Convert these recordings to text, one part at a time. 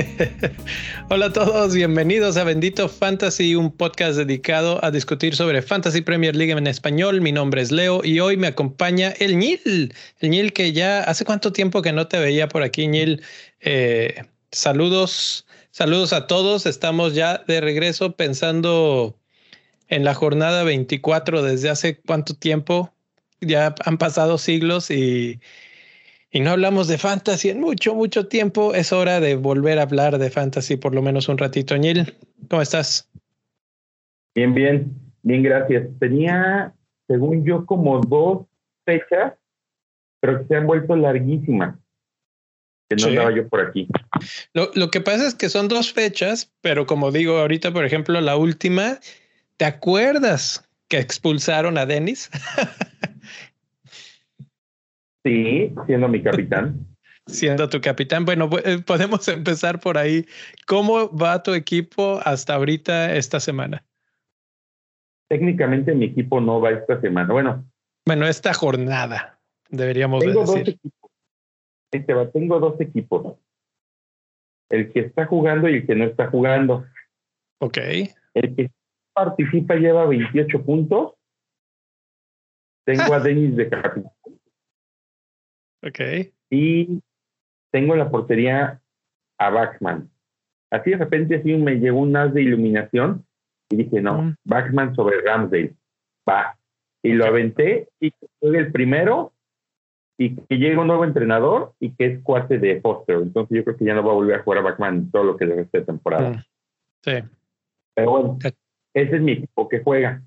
Hola a todos, bienvenidos a Bendito Fantasy, un podcast dedicado a discutir sobre Fantasy Premier League en español. Mi nombre es Leo y hoy me acompaña el Nil, el Nil que ya hace cuánto tiempo que no te veía por aquí, Nil. Eh, saludos, saludos a todos. Estamos ya de regreso pensando en la jornada 24 desde hace cuánto tiempo. Ya han pasado siglos y y no hablamos de fantasy en mucho, mucho tiempo. Es hora de volver a hablar de fantasy por lo menos un ratito. Añil, ¿cómo estás? Bien, bien, bien, gracias. Tenía, según yo, como dos fechas, pero que se han vuelto larguísimas. Que no estaba yo por aquí. Lo, lo que pasa es que son dos fechas, pero como digo ahorita, por ejemplo, la última, ¿te acuerdas que expulsaron a Dennis? Sí, siendo mi capitán. siendo tu capitán. Bueno, eh, podemos empezar por ahí. ¿Cómo va tu equipo hasta ahorita esta semana? Técnicamente mi equipo no va esta semana. Bueno. Bueno, esta jornada, deberíamos tengo decir. Dos tengo dos equipos. El que está jugando y el que no está jugando. Ok. El que participa lleva 28 puntos. Tengo a Denis de capitán Ok. Y tengo la portería a Bachman. Así de repente así me llegó un as de iluminación y dije, no, mm. Bachman sobre Ramsdale. Va. Y lo aventé y fue el primero y que llegue un nuevo entrenador y que es cuate de Foster. Entonces yo creo que ya no va a volver a jugar a Bachman todo lo que le resta temporada. Mm. Sí. Pero bueno, ese es mi equipo que juega.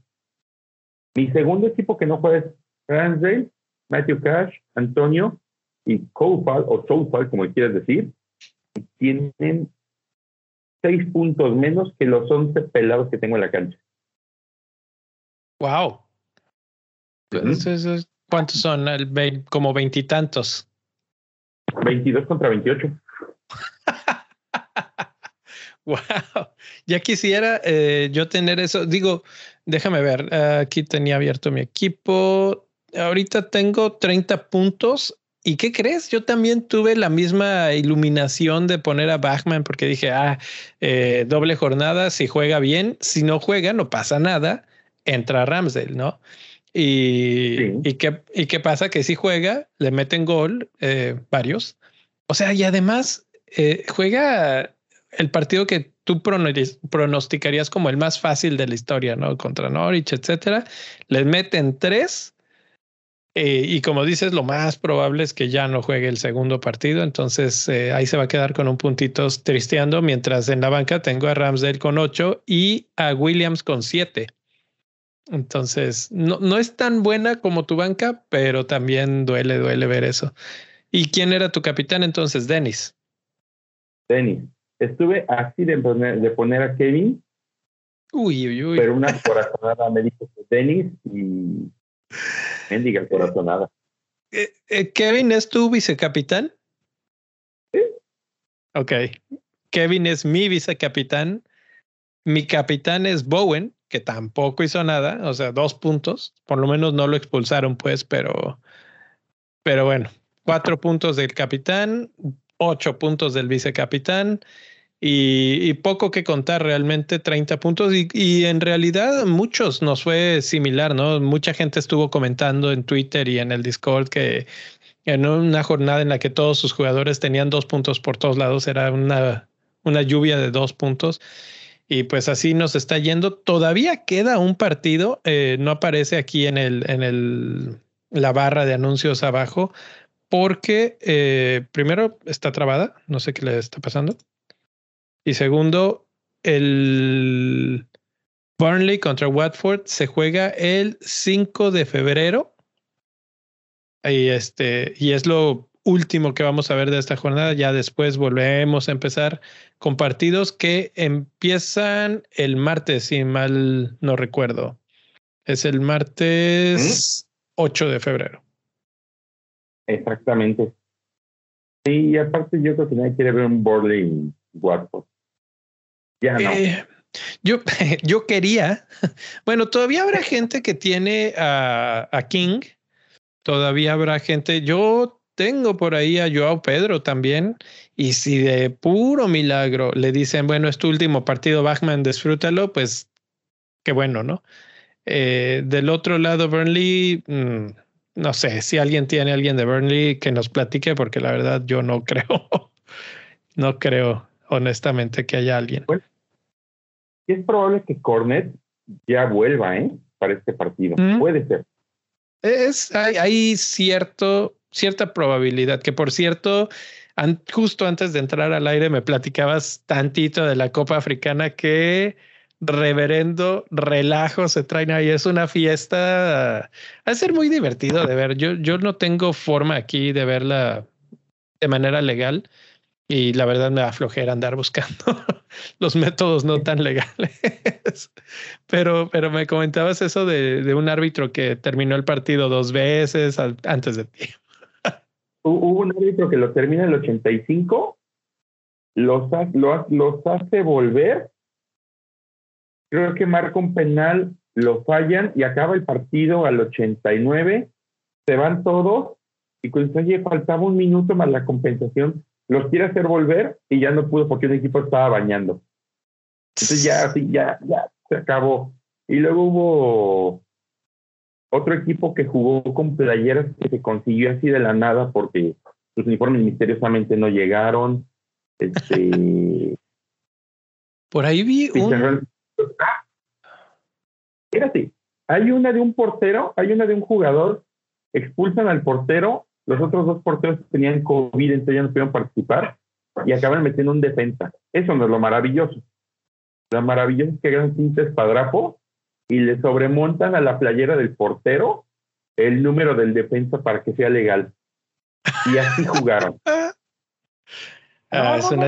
Mi segundo equipo que no juega es Ramsdale, Matthew Cash, Antonio y Koufal o Soufal, como quieras decir, tienen seis puntos menos que los once pelados que tengo en la cancha. Wow. ¿Cuántos son? como veintitantos. 22 contra 28. wow. Ya quisiera eh, yo tener eso. Digo, déjame ver. aquí tenía abierto mi equipo. Ahorita tengo 30 puntos ¿Y qué crees? Yo también tuve la misma iluminación de poner a Bachman porque dije, ah, eh, doble jornada, si juega bien, si no juega, no pasa nada, entra Ramsdale, ¿no? Y, y, qué, y qué pasa que si juega, le meten gol eh, varios. O sea, y además eh, juega el partido que tú pronosticarías como el más fácil de la historia, ¿no? Contra Norwich, etcétera. Les meten tres eh, y como dices, lo más probable es que ya no juegue el segundo partido, entonces eh, ahí se va a quedar con un puntito tristeando, mientras en la banca tengo a Ramsdale con ocho y a Williams con siete. Entonces, no, no es tan buena como tu banca, pero también duele, duele ver eso. ¿Y quién era tu capitán entonces, Dennis? Dennis. Estuve así de poner, de poner a Kevin. Uy, uy, uy. Pero una corazonada me dijo Dennis y Mendiga corazonada. Eh, eh, Kevin es tu vicecapitán. Sí. Ok. Kevin es mi vicecapitán. Mi capitán es Bowen, que tampoco hizo nada, o sea, dos puntos. Por lo menos no lo expulsaron, pues, pero, pero bueno, cuatro puntos del capitán, ocho puntos del vicecapitán y, poco que contar realmente 30 puntos y, en realidad muchos nos fue similar, ¿no? Mucha gente estuvo comentando en Twitter y en el Discord que en una jornada en la que todos sus jugadores tenían dos puntos por todos lados, era una, una lluvia de dos puntos. Y pues así nos está yendo. Todavía queda un partido, eh, no aparece aquí en el, en el, la barra de anuncios abajo, porque eh, primero está trabada, no sé qué le está pasando. Y segundo, el Burnley contra Watford se juega el 5 de febrero. Y este, y es lo último que vamos a ver de esta jornada. Ya después volvemos a empezar con partidos que empiezan el martes, si mal no recuerdo. Es el martes 8 de febrero. Exactamente. Sí, y aparte yo creo que nadie quiere ver un Burnley Watford. Eh, Yo, yo quería, bueno, todavía habrá gente que tiene a, a King, todavía habrá gente, yo tengo por ahí a Joao Pedro también, y si de puro milagro le dicen, bueno, es tu último partido, Bachman, disfrútalo, pues qué bueno, ¿no? Eh, del otro lado, Burnley, mm, no sé si alguien tiene alguien de Burnley que nos platique, porque la verdad yo no creo, no creo honestamente que haya alguien. Es probable que Cornet ya vuelva, ¿eh? Para este partido. Mm. Puede ser. Es, hay, hay, cierto, cierta probabilidad, que por cierto, justo antes de entrar al aire me platicabas tantito de la Copa Africana que reverendo relajo se traen ahí. Es una fiesta. Va a ser muy divertido de ver. Yo, yo no tengo forma aquí de verla de manera legal y la verdad me da flojera andar buscando los métodos no tan legales. pero, pero me comentabas eso de, de, un árbitro que terminó el partido dos veces antes de ti. Hubo un árbitro que lo termina en el 85, los, hace volver, creo que marca un penal, lo fallan y acaba el partido al 89, se van todos y cuando oye, faltaba un minuto más la compensación, los quiere hacer volver y ya no pudo porque un equipo estaba bañando. Entonces ya, ya, ya se acabó. Y luego hubo otro equipo que jugó con playeras que se consiguió así de la nada porque los uniformes misteriosamente no llegaron. Este, Por ahí vi un... Fíjate, hay una de un portero, hay una de un jugador, expulsan al portero, los otros dos porteros tenían COVID, entonces ya no pudieron participar y acaban metiendo un defensa. Eso no es lo maravilloso. Lo maravilloso es que hagan tinta espadrapo y le sobremontan a la playera del portero el número del defensa para que sea legal. Y así jugaron. Ah, es, una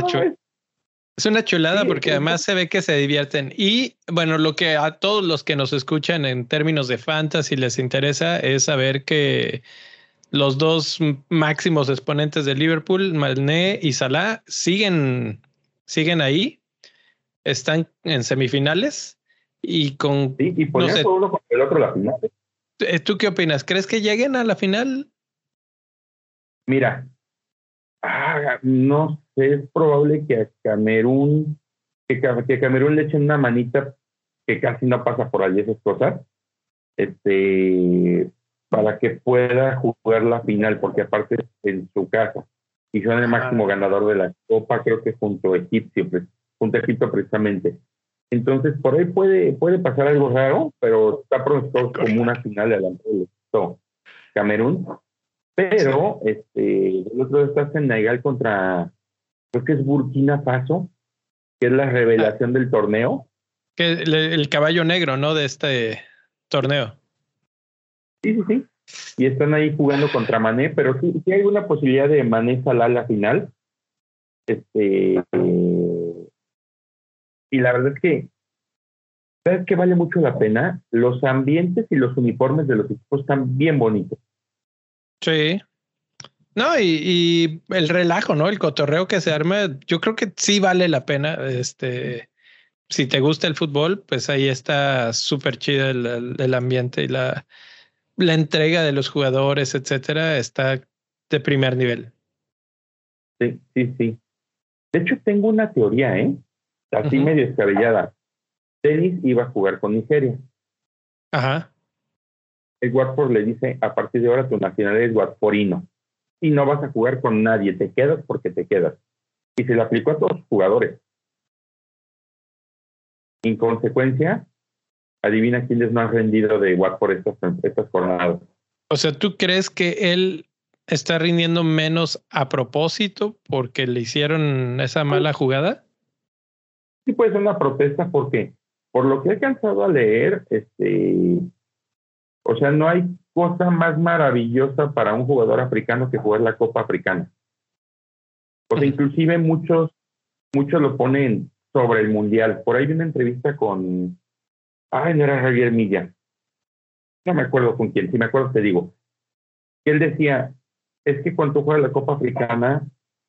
es una chulada porque además se ve que se divierten. Y bueno, lo que a todos los que nos escuchan en términos de fantasy les interesa es saber que los dos máximos exponentes de Liverpool, Mané y Salah, siguen, siguen ahí, están en semifinales y con. Sí, y ponían uno con el otro la final. Eh, ¿Tú qué opinas? ¿Crees que lleguen a la final? Mira, ah, no sé, es probable que a Camerún, que, que Camerún le echen una manita que casi no pasa por allí esas cosas, este, para que pueda jugar la final, porque aparte es en su casa y son el máximo ganador de la Copa, creo que junto a Egipcio, junto a Egipto precisamente. Entonces, por ahí puede, puede pasar algo raro, pero está pronosticado como una final de adelante del Camerún. Pero este, el otro está Senegal contra, creo que es Burkina Faso, que es la revelación del torneo. Que el, caballo negro, ¿no? De este torneo. Sí, sí, sí. Y están ahí jugando contra Mané, pero sí, sí hay una posibilidad de Mané Salah a la final. Este, y la verdad es que, ¿sabes qué vale mucho la pena? Los ambientes y los uniformes de los equipos están bien bonitos. Sí. No, y, el relajo, ¿no? El cotorreo que se arma, yo creo que sí vale la pena. Este, si te gusta el fútbol, pues ahí está súper chido el, ambiente y la, la entrega de los jugadores, etcétera, está de primer nivel. Sí, sí, sí. De hecho, tengo una teoría, ¿eh? Así medio descabellada. Tenis iba a jugar con Nigeria. Ajá. El Watford le dice, a partir de ahora tu nacionalidad es Watfordino. Y no vas a jugar con nadie, te quedas porque te quedas. Y se le aplicó a todos los jugadores. En consecuencia, adivina quiénes no han rendido de Watford estas, estas jornadas. O sea, ¿tú crees que él está rindiendo menos a propósito porque le hicieron esa mala jugada? Sí puede ser una protesta porque, por lo que he alcanzado a leer, este, o sea, no hay cosa más maravillosa para un jugador africano que jugar la Copa Africana. Porque inclusive muchos, muchos lo ponen sobre el Mundial. Por ahí vi una entrevista con, ay, no era Javier Milla. No me acuerdo con quién, si me acuerdo te digo. Él decía, es que cuando juegas la Copa Africana,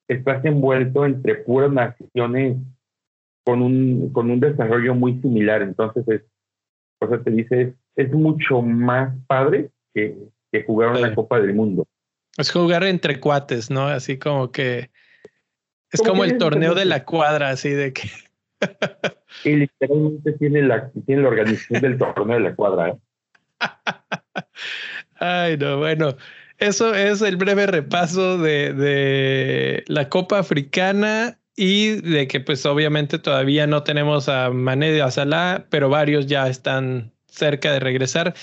estás envuelto entre puras naciones con un, con un desarrollo muy similar. Entonces, es, o sea, te dice, es, mucho más padre que, que jugar una Copa del Mundo. Es jugar entre cuates, ¿no? Así como que es como el torneo de la cuadra, así de que. y literalmente tiene la, tiene la organización del torneo de la cuadra. ¿eh? Ay, no, bueno. Eso es el breve repaso de, de, la Copa Africana y de que pues obviamente todavía no tenemos a Mané de Salah, pero varios ya están cerca de regresar.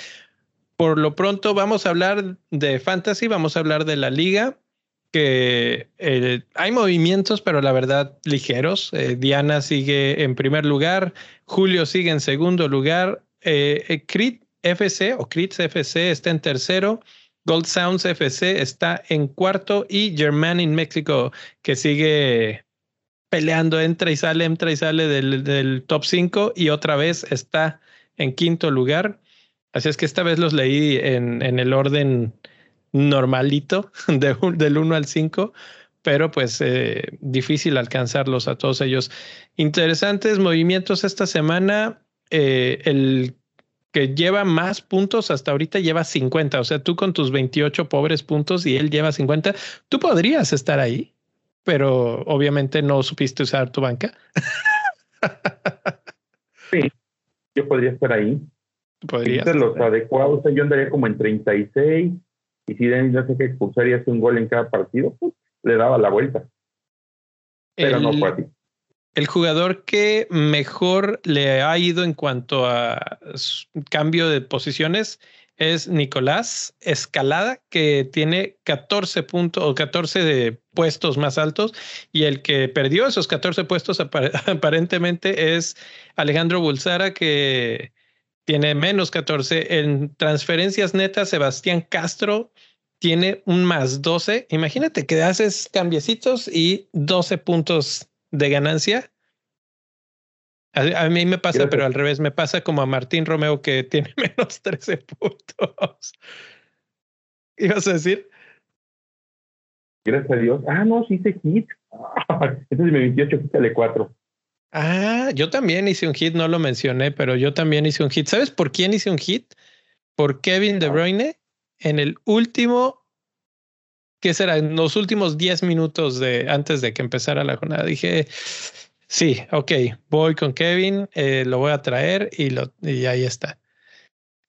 Por lo pronto vamos a hablar de fantasy, vamos a hablar de la liga, que eh, hay movimientos, pero la verdad ligeros. Eh, Diana sigue en primer lugar, Julio sigue en segundo lugar, eh, Crit FC o Crits FC está en tercero. Gold Sounds FC está en cuarto y German in México que sigue peleando, entra y sale, entra y sale del, del top 5 y otra vez está en quinto lugar. Así es que esta vez los leí en, en el orden normalito de, del 1 al 5, pero pues eh, difícil alcanzarlos a todos ellos. Interesantes movimientos esta semana. Eh, el que lleva más puntos hasta ahorita lleva 50. O sea, tú con tus 28 pobres puntos y él lleva 50, tú podrías estar ahí, pero obviamente no supiste usar tu banca. sí, yo podría estar ahí. Podrías. Los adecuados, yo andaría como en 36 y si Denis no sé qué expulsar y hace un gol en cada partido, pues, le daba la vuelta. Pero no fue así. El jugador que mejor le ha ido en cuanto a cambio de posiciones es Nicolás Escalada, que tiene 14 puntos o 14 de puestos más altos, y el que perdió esos 14 puestos aparentemente es Alejandro Bulsara, que tiene menos 14. En transferencias netas, Sebastián Castro tiene un más 12. Imagínate que haces cambiecitos y 12 puntos de ganancia. A, mí me pasa, pero al revés, me pasa como a Martín Romeo que tiene menos 13 puntos. ¿Ibas a decir? Gracias a Dios. Ah, no, sí hice hit. Este es mi 28, quítale 4. Ah, yo también hice un hit, no lo mencioné, pero yo también hice un hit. ¿Sabes por quién hice un hit? Por Kevin De Bruyne en el último, ¿qué será? En los últimos 10 minutos de antes de que empezara la jornada. Dije, sí, ok, voy con Kevin, eh, lo voy a traer y, lo, y ahí está.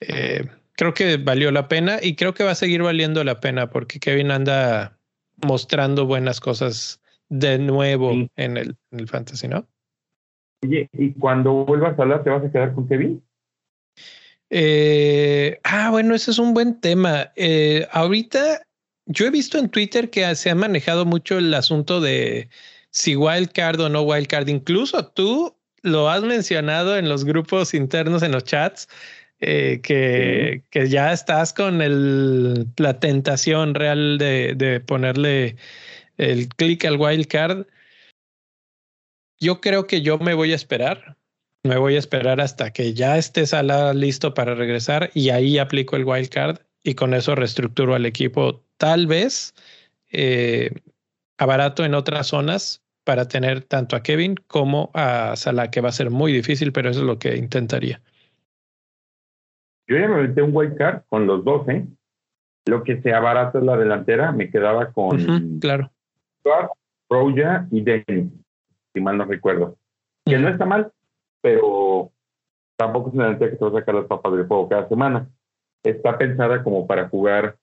Eh, creo que valió la pena y creo que va a seguir valiendo la pena porque Kevin anda mostrando buenas cosas de nuevo en, el, en el fantasy, ¿no? Oye, ¿y cuando vuelvas a hablar te vas a quedar con Kevin? Eh, ah, bueno, ese es un buen tema. Eh, ahorita yo he visto en Twitter que se ha manejado mucho el asunto de si wildcard o no wildcard. Incluso tú lo has mencionado en los grupos internos, en los chats, eh, que, que, ya estás con el, la tentación real de, de ponerle el clic al wildcard. Yo creo que yo me voy a esperar. Me voy a esperar hasta que ya esté Sala listo para regresar y ahí aplico el wild card y con eso reestructuro al equipo. Tal vez eh, abarato en otras zonas para tener tanto a Kevin como a Salah, que va a ser muy difícil, pero eso es lo que intentaría. Yo ya me metí un wild card con los dos, ¿eh? Lo que se abarata es la delantera, me quedaba con claro. Roja y Dennis si mal no recuerdo. Que no está mal, pero tampoco es una delantera que te va a sacar las papas del juego cada semana. Está pensada como para jugar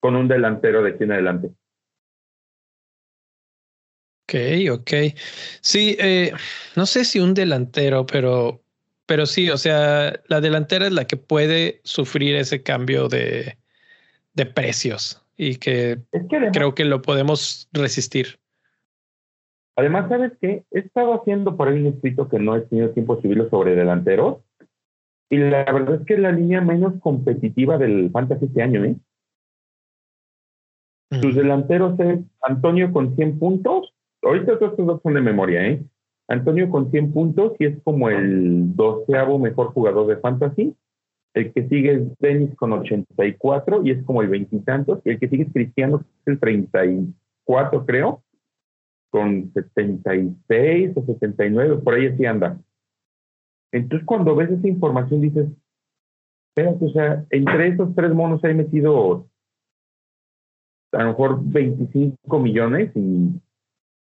con un delantero de aquí en adelante. Ok, ok. Sí, eh, no sé si un delantero, pero, pero sí, o sea, la delantera es la que puede sufrir ese cambio de, de precios y que creo que lo podemos resistir. Además, ¿sabes qué? He estado haciendo por ahí un escrito que no he tenido tiempo de subirlo sobre delanteros. Y la verdad es que es la línea menos competitiva del Fantasy este año, ¿eh? Sus delanteros es Antonio con 100 puntos. Ahorita estos dos son de memoria, ¿eh? Antonio con 100 puntos y es como el doceavo mejor jugador de Fantasy. El que sigue es Dennis con 84 y es como el veintitantos. Y, y el que sigue es Cristiano, que es el 34, creo con 76 o 79, por ahí así anda. Entonces, cuando ves esa información, dices, espérate, o sea, entre esos tres monos hay metido a lo mejor 25 millones y,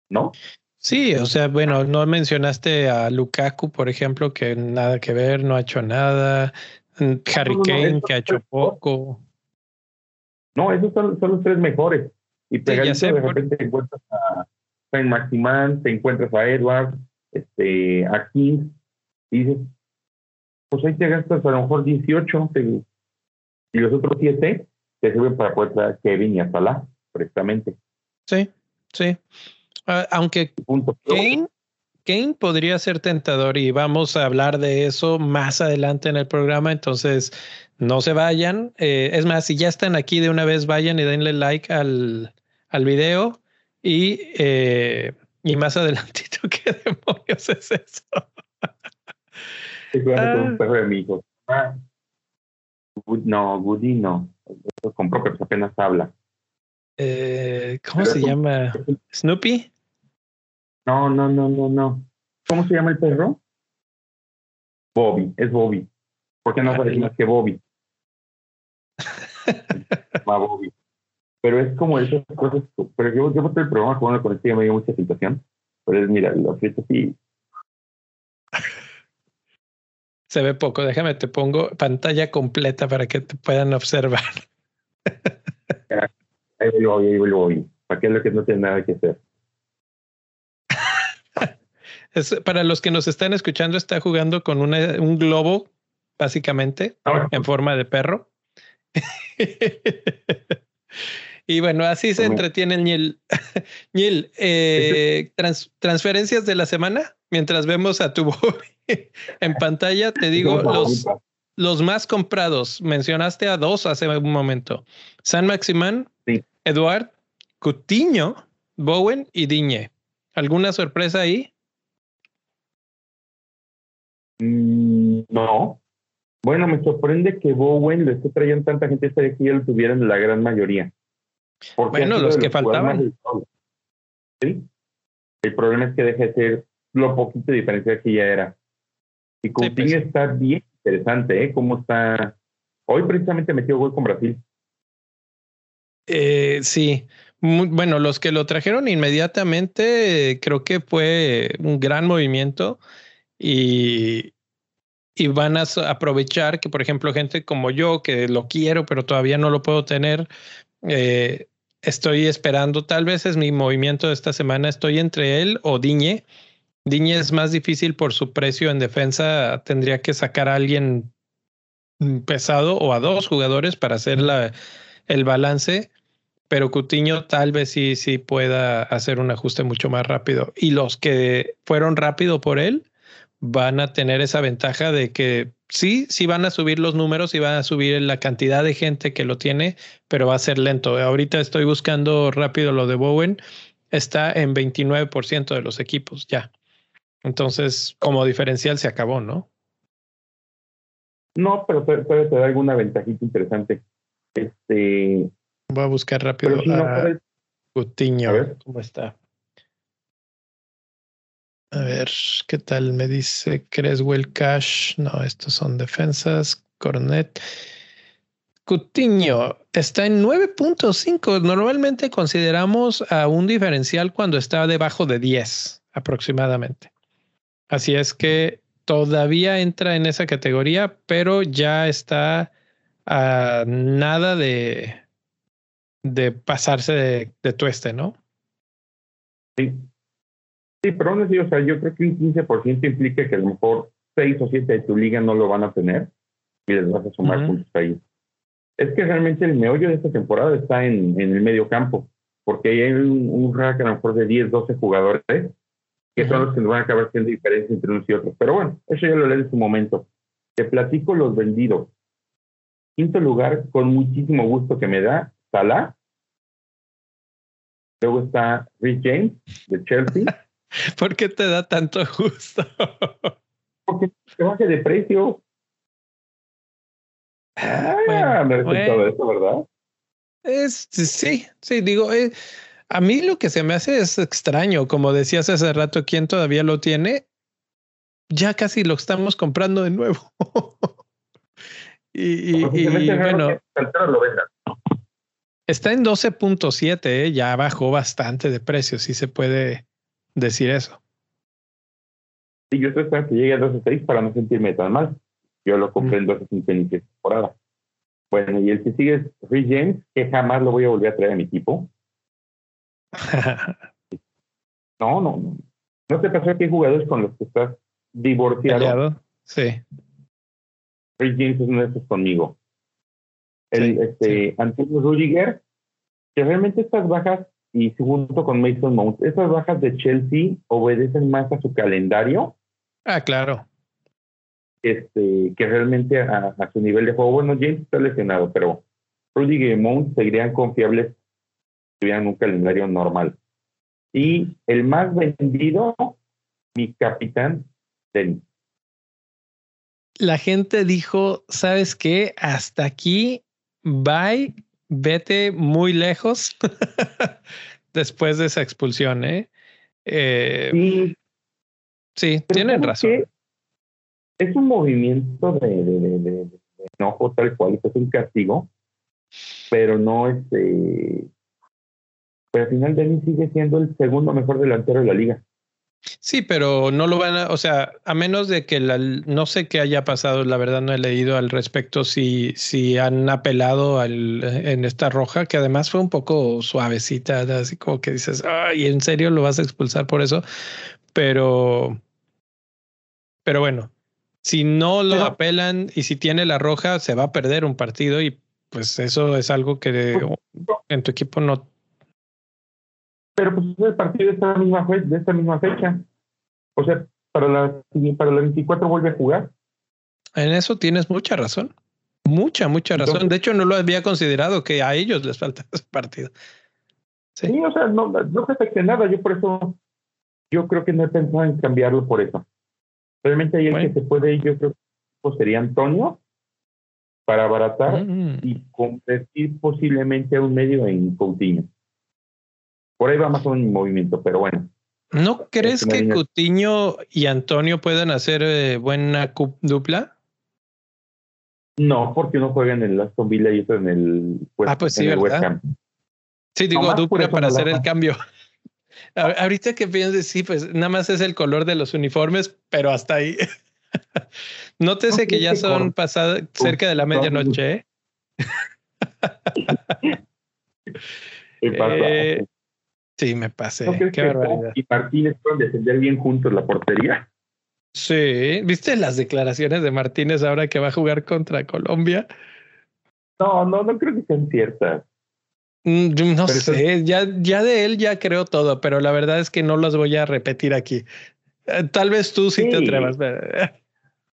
¿no? Sí, o sea, bueno, no mencionaste a Lukaku, por ejemplo, que nada que ver, no ha hecho nada. Mm, Harry Kane, que ha hecho poco. No, esos son, son los tres mejores. Y pegadito de repente te encuentras a Saint Maximan, te encuentras a Edward, este, a King, y dices, pues ahí te gastas a lo mejor 18, y los otros 7 te sirven para poder traer a Kevin y a Salah, precisamente. Sí, sí. Uh, aunque Kane, Kane podría ser tentador y vamos a hablar de eso más adelante en el programa, entonces no se vayan. Eh, es más, si ya están aquí de una vez, vayan y denle like al, al video y, eh, y más adelantito, ¿qué demonios es eso? ah. perro de mi hijo. Ah. No, Woody no. Compró, pero apenas habla. Eh, ¿Cómo se llama? ¿Snoopy? No, no, no, no, no. ¿Cómo se llama el perro? Bobby, es Bobby. ¿Por qué no sabes más que Bobby? Va Bobby. Pero es como esas cosas. Pero yo, yo el programa con una conexión me dio mucha situación. Pero es, mira, lo que sí. Se ve poco. Déjame, te pongo pantalla completa para que te puedan observar. ahí voy, ahí voy. ¿Para qué es lo que no tiene nada que hacer? para los que nos están escuchando, está jugando con un globo, básicamente, ah, en forma de perro. y bueno, así se entretiene el Niel. Niel, eh, transferencias de la semana, mientras vemos a tu en pantalla, te digo los, los más comprados. Mencionaste a dos hace un momento. San Maximán, Eduard, Cutiño, Bowen y Diñe. ¿Alguna sorpresa ahí? Mm, no. Bueno, me sorprende que Bowen lo esté trayendo tanta gente, estaría que ya lo tuvieran la gran mayoría. bueno, los que faltaban. ¿Sí? El problema es que deja de ser lo poquito de diferencia que ya era. Y Coutinho pues está bien interesante, ¿eh? Cómo está. Hoy precisamente metió gol con Brasil. Eh, sí, bueno, los que lo trajeron inmediatamente, creo que fue un gran movimiento y, van a aprovechar que, por ejemplo, gente como yo, que lo quiero, pero todavía no lo puedo tener, eh, estoy esperando, tal vez es mi movimiento de esta semana, estoy entre él o Diñe. Diñe es más difícil por su precio en defensa, tendría que sacar a alguien pesado o a dos jugadores para hacer la, el balance, pero Cutiño tal vez sí, sí pueda hacer un ajuste mucho más rápido. Y los que fueron rápido por él, van a tener esa ventaja de que sí, sí van a subir los números y van a subir la cantidad de gente que lo tiene, pero va a ser lento. Ahorita estoy buscando rápido lo de Bowen, está en 29% de los equipos ya. Entonces, como diferencial se acabó, ¿no? No, pero puede, tener alguna ventajita interesante. Este. Voy a buscar rápido a Cutiño. ¿Cómo está? A ver, ¿qué tal? Me dice Creswell Cash. No, estos son defensas. Cornet. Cutiño está en 9.5. Normalmente consideramos a un diferencial cuando está debajo de 10 aproximadamente. Así es que todavía entra en esa categoría, pero ya está a nada de, de pasarse de, de tueste, ¿no? Sí, Sí, pero aún así, o sea, yo creo que un 15% implica que a lo mejor 6 o 7 de tu liga no lo van a tener y les vas a sumar puntos ahí. Es que realmente el meollo de esta temporada está en, en el medio campo, porque hay un, un, rack a lo mejor de 10, 12 jugadores que son los que nos van a acabar haciendo diferencia entre unos y otros. Pero bueno, eso ya lo leí en su momento. Te platico los vendidos. Quinto lugar, con muchísimo gusto que me da, Salah. Luego está Rich James, de Chelsea. ¿Por qué te da tanto gusto? Porque te baje de precio. Ah, me bueno, eso, ¿verdad? Es, sí, sí, digo, eh, A mí lo que se me hace es extraño, como decías hace rato, ¿quién todavía lo tiene? Ya casi lo estamos comprando de nuevo. y, bueno, está en 12.7, ¿eh? ya bajó bastante de precio, si se puede decir eso. Sí, yo estoy esperando que llegue a 12.6 para no sentirme tan mal. Yo lo compré en 12.5 temporada. Bueno, y el que sigue es Rich James, que jamás lo voy a volver a traer a mi equipo. no, no, no. ¿No te pasó que hay jugadores con los que estás divorciado? Sí. Rich James es uno de esos conmigo. El, este, Antonio Rudiger, que realmente estas bajas, y junto con Mason Mount, esas bajas de Chelsea obedecen más a su calendario. Ah, claro este, que realmente a, su nivel de juego, bueno, James está lesionado, pero Rudy y Mount seguirían confiables si tuvieran un calendario normal. Y el más vendido, mi capitán, Dennis. La gente dijo, ¿sabes qué? Hasta aquí, bye, vete muy lejos después de esa expulsión, ¿eh? eh sí, sí tienen razón es un movimiento de, de, de, enojo tal cual, es un castigo, pero no es... Eh, pero al final Denis sigue siendo el segundo mejor delantero de la liga. Sí, pero no lo van a, o sea, a menos de que la, no sé qué haya pasado, la verdad no he leído al respecto si, si han apelado al, en esta roja, que además fue un poco suavecita, así como que dices, ay, ¿en serio lo vas a expulsar por eso? Pero, pero bueno, si no lo apelan y si tiene la roja, se va a perder un partido y pues eso es algo que pues, en tu equipo no. Pero pues es el partido de esta misma, de esta misma fecha. O sea, para la, para la 24 vuelve a jugar. En eso tienes mucha razón. Mucha, mucha razón. de hecho, no lo había considerado que a ellos les falta ese partido. Sí, o sea, no, no se afecte nada. Yo por eso, yo creo que no he pensado en cambiarlo por eso. Realmente ahí el que se puede ir, yo creo que sería Antonio, para abaratar mm. y convertir posiblemente a un medio en Coutinho. Por ahí va más un movimiento, pero bueno. ¿No crees que Coutinho y Antonio puedan hacer eh, buena dupla? No, porque uno juega en el Aston Villa y otro en el, pues, ah, pues sí, ¿verdad? Sí, digo dupla para hacer el cambio. Ahorita que piensas, sí, pues nada más es el color de los uniformes, pero hasta ahí. Nótese que ya son pasadas cerca de la medianoche. ¿eh? eh, sí, me pasé. Qué barbaridad. Y Martínez pueden defender bien juntos la portería. Sí, ¿viste las declaraciones de Martínez ahora que va a jugar contra Colombia? No, no, no creo que sean ciertas. Mm, no sé, ya, ya de él ya creo todo, pero la verdad es que no las voy a repetir aquí. Eh, tal vez tú sí, te atrevas.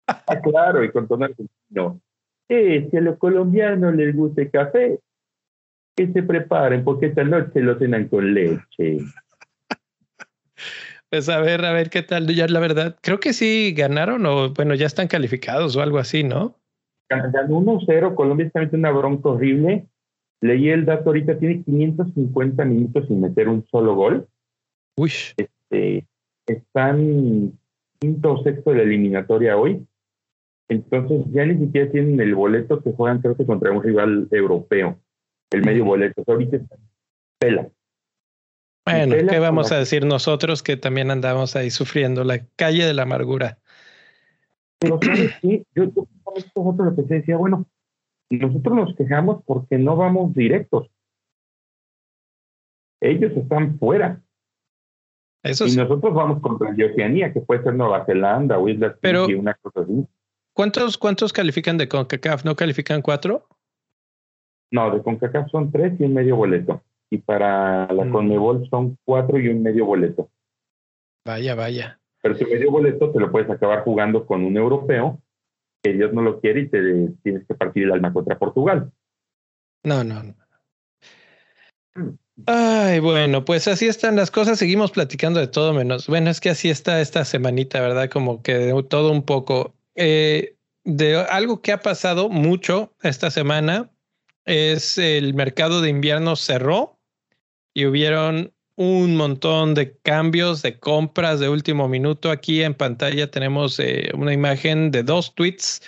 Ah, claro, y con tono argentino. Eh, si a los colombianos les gusta el café, que se preparen, porque esta noche lo cenan con leche. Pues a ver, a ver qué tal. Ya la verdad, creo que sí ganaron o bueno, ya están calificados o algo así, ¿no? Ganando 1-0, Colombia está metiendo una bronca horrible Leí el dato ahorita, tiene 550 minutos sin meter un solo gol. Uy. Este, están quinto o sexto de la eliminatoria hoy. Entonces ya ni siquiera tienen el boleto que juegan, creo que contra un rival europeo. El medio boleto. ahorita está pela. Bueno, ¿qué vamos a decir nosotros que también andamos ahí sufriendo la calle de la amargura? Pero ¿sabes qué? Yo, yo otro lo que decía, bueno, nosotros nos quejamos porque no vamos directos. Ellos están fuera. Eso y nosotros vamos contra Oceanía, que puede ser Nueva Zelanda o Islas Pero, una cosa así. ¿Cuántos, ¿Cuántos califican de CONCACAF? ¿No califican cuatro? No, de CONCACAF son tres y un medio boleto. Y para la mm. CONMEBOL son cuatro y un medio boleto. Vaya, vaya. Pero si medio boleto te lo puedes acabar jugando con un europeo que Dios no lo quiere y te tienes que partir el alma contra Portugal. No, no, no. Ay, bueno, pues así están las cosas. Seguimos platicando de todo menos. Bueno, es que así está esta semanita, ¿verdad? Como que de todo un poco. Eh, de algo que ha pasado mucho esta semana es el mercado de invierno cerró y hubieron un montón de cambios, de compras de último minuto. Aquí en pantalla tenemos eh, una imagen de dos tweets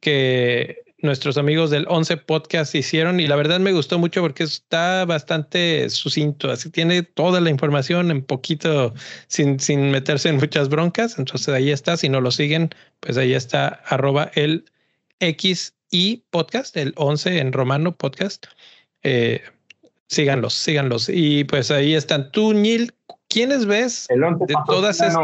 que nuestros amigos del 11 Podcast hicieron y la verdad me gustó mucho porque está bastante sucinto, así tiene toda la información en poquito sin, sin meterse en muchas broncas. Entonces ahí está, si no lo siguen, pues ahí está arroba el XI podcast, el 11 en romano podcast. Eh, síganlos, síganlos. Y pues ahí están. Tú, Neil, ¿quiénes ves el 11 de todas esas?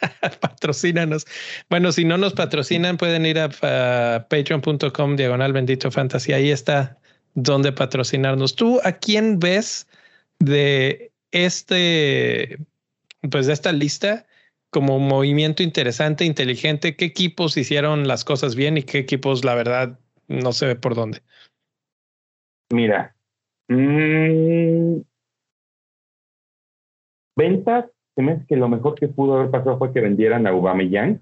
patrocínanos. Bueno, si no nos patrocinan, pueden ir a, patreon.com diagonal bendito fantasy. Ahí está donde patrocinarnos. ¿Tú a quién ves de este, pues de esta lista como movimiento interesante, inteligente? ¿Qué equipos hicieron las cosas bien y qué equipos, la verdad, no se ve por dónde? Mira, mmm, ventas se me hace que lo mejor que pudo haber pasado fue que vendieran a Aubameyang.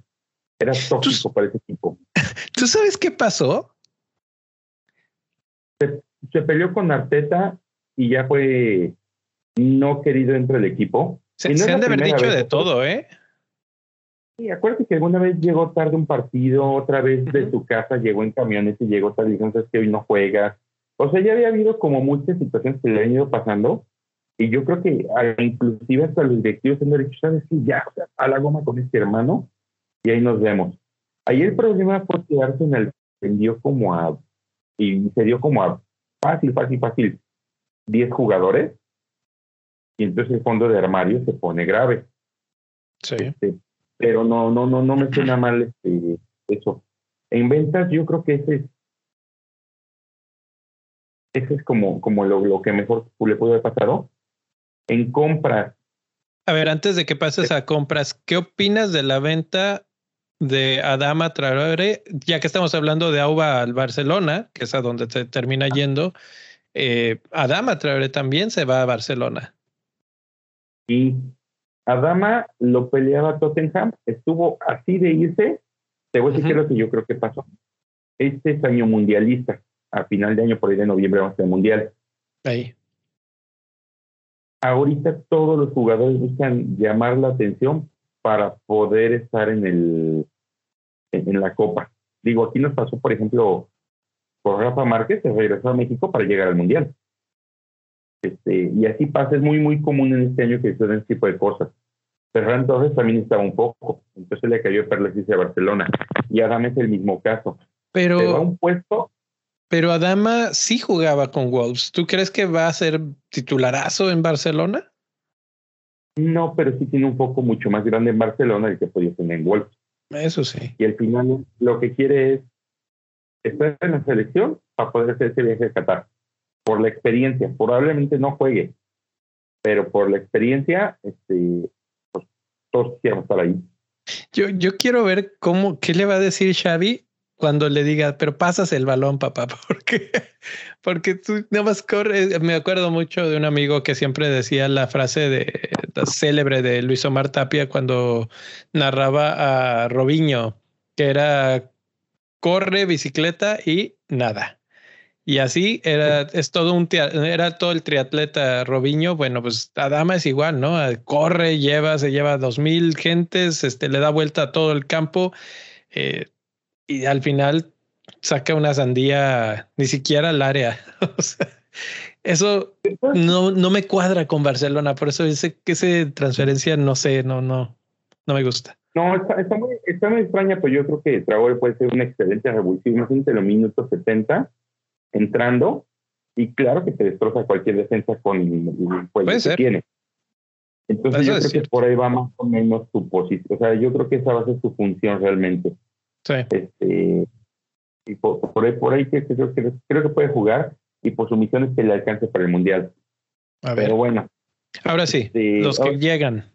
Era tóxico para ese equipo. ¿Tú sabes qué pasó? Se, peleó con Arteta y ya fue no querido dentro del equipo. Se, han de haber dicho de todo, ¿eh? Sí, acuérdate que alguna vez llegó tarde un partido, otra vez de su casa llegó en camiones y llegó tarde y que hoy no juegas. O sea, ya había habido como muchas situaciones que le han ido pasando y yo creo que inclusive hasta los directivos han dicho, ¿sabes qué? Ya, a la goma con este hermano y ahí nos vemos. Ahí el problema fue que Arsenal vendió como a, y se dio como a fácil, fácil, fácil, 10 jugadores y entonces el fondo de armario se pone grave. Sí. Este, pero no, no, no, no me suena mal este, eso. En ventas yo creo que ese es ese es como, como lo, lo que mejor le pudo haber pasado en compras. A ver, antes de que pases a compras, ¿qué opinas de la venta de Adama Traore? Ya que estamos hablando de Auba al Barcelona, que es a donde se termina yendo, eh, Adama Traore también se va a Barcelona. Y Adama lo peleaba Tottenham, estuvo así de irse. Te voy a decir lo que yo creo que pasó. Este es año mundialista. A final de año, por ahí de noviembre, vamos a tener mundial. Ahí ahorita todos los jugadores buscan llamar la atención para poder estar en el en, la copa. Digo, aquí nos pasó, por ejemplo, por Rafa Márquez, se regresó a México para llegar al Mundial. Este, y así pasa, es muy, muy común en este año que suceden este tipo de cosas. Ferran Torres también estaba un poco, entonces le cayó Perlesis a Barcelona. Y Adam es el mismo caso. Pero, un puesto pero Adama sí jugaba con Wolves. ¿Tú crees que va a ser titularazo en Barcelona? No, pero sí tiene un poco mucho más grande en Barcelona el que podía tener en Wolves. Eso sí. Y al final lo que quiere es estar en la selección para poder hacer ese viaje a Qatar. Por la experiencia. Probablemente no juegue, pero por la experiencia, este, pues, todos quieren estar ahí. Yo, yo quiero ver cómo, qué le va a decir Xavi cuando le diga, pero pasas el balón, papá, porque, porque tú nada más corres. Me acuerdo mucho de un amigo que siempre decía la frase de célebre de Luis Omar Tapia cuando narraba a Robiño, que era corre, bicicleta y nada. Y así era, es todo un era todo el triatleta Robiño. Bueno, pues Adama es igual, ¿no? Corre, lleva, se lleva dos mil gentes, este, le da vuelta a todo el campo. Eh, y al final saca una sandía ni siquiera al área. eso no, no me cuadra con Barcelona, por eso dice que esa transferencia no sé, no, no, no me gusta. No, está, está, muy, está muy extraña, pero yo creo que Traore puede ser una excelente revulsivo. Imagínate los minutos 70 entrando y claro que te destroza cualquier defensa con el juego que tiene. Entonces yo creo que por ahí va más o menos su posición. O sea, yo creo que esa va a ser su función realmente. Sí. Este, y por, ahí, por ahí creo, que, creo que puede jugar y por su misión es que le alcance para el Mundial. A ver. Pero bueno. Ahora sí, este, los que llegan.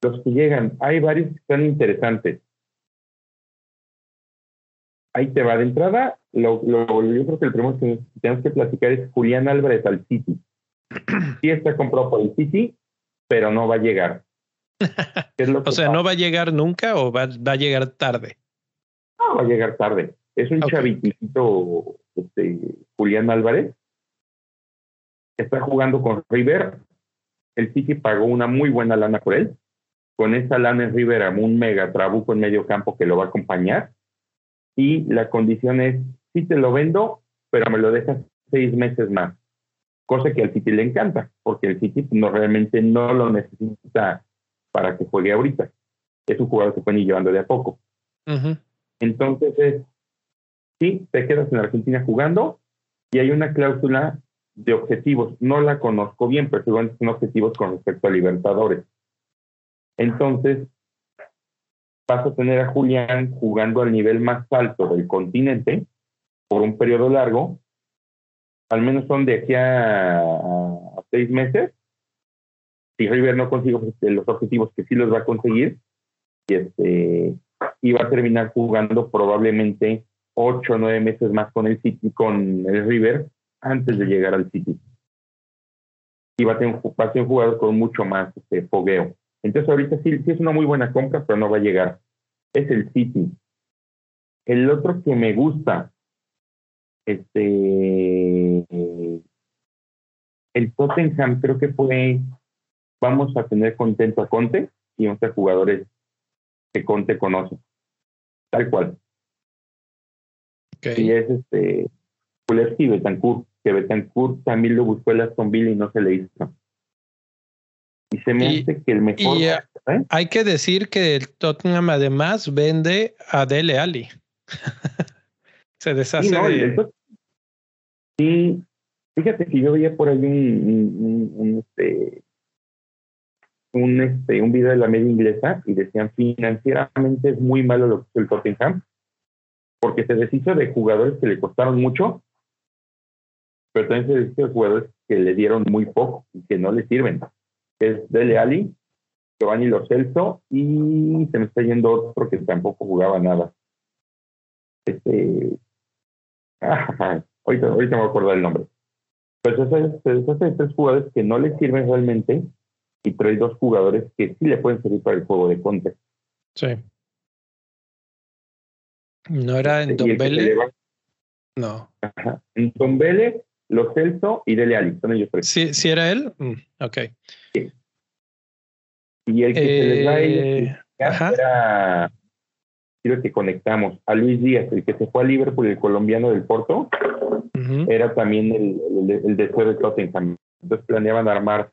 Los que llegan. Hay varios que están interesantes. Ahí te va de entrada. Lo, lo, yo creo que el primero que tenemos que platicar es Julián Álvarez al City. Sí está comprado por el City, pero no va a llegar. o sea, ¿no va a llegar nunca o va, va a llegar tarde? va a llegar tarde. Es un chavitito, este, Julián Álvarez. está jugando con River. El City pagó una muy buena lana por él. Con esa lana en River, un mega trabuco en medio campo que lo va a acompañar. Y la condición es, sí te lo vendo, pero me lo dejas seis meses más. Cosa que al City le encanta, porque el City no realmente no lo necesita para que juegue ahorita. Es un jugador que pueden ir llevando de a poco. Entonces es, sí, te quedas en Argentina jugando y hay una cláusula de objetivos. No la conozco bien, pero seguramente son objetivos con respecto a Libertadores. Entonces, vas a tener a Julián jugando al nivel más alto del continente por un periodo largo, al menos son de aquí a, seis meses. Si River no consigue los objetivos que sí los va a conseguir, este, y va a terminar jugando probablemente ocho o nueve meses más con el City, con el River, antes de llegar al City. Y va a ser un, jugador con mucho más este, fogueo. Entonces ahorita sí, sí es una muy buena compra, pero no va a llegar. Es el City. El otro que me gusta, este, el Tottenham creo que fue, vamos a tener contento a Conte y 11 jugadores que Conte conoce. Tal cual. Y es este Kulevski y Betancourt, que Betancourt también lo buscó el Aston Villa y no se le hizo. Y se me hace que el mejor. Y, ¿eh? Hay que decir que el Tottenham además vende a Dele Ali. se deshace sí, de. sí, fíjate que yo veía por ahí un, un, este, un, este, un video de la media inglesa y decían financieramente es muy malo lo que hizo el Tottenham porque se deshizo de jugadores que le costaron mucho, pero también se deshizo de jugadores que le dieron muy poco y que no le sirven. Es Dele Ali, Giovanni Lo Celso y se me está yendo otro que tampoco jugaba nada. Este. Ahorita, ahorita me voy a acordar el nombre. Pues deshace de tres jugadores que no le sirven realmente y trae dos jugadores que sí le pueden servir para el juego de Conte. Sí. ¿No era en Dombele? No. En Dombele, Lo Celso y Dele Ali, son ellos tres. ¿Sí, ¿sí era él? Mm, ok. Sí. Y el que se les va a eh, era, quiero que conectamos, a Luis Díaz, el que se fue a Liverpool, el colombiano del Porto, era también el, el, el deseo de Tottenham. Entonces planeaban armar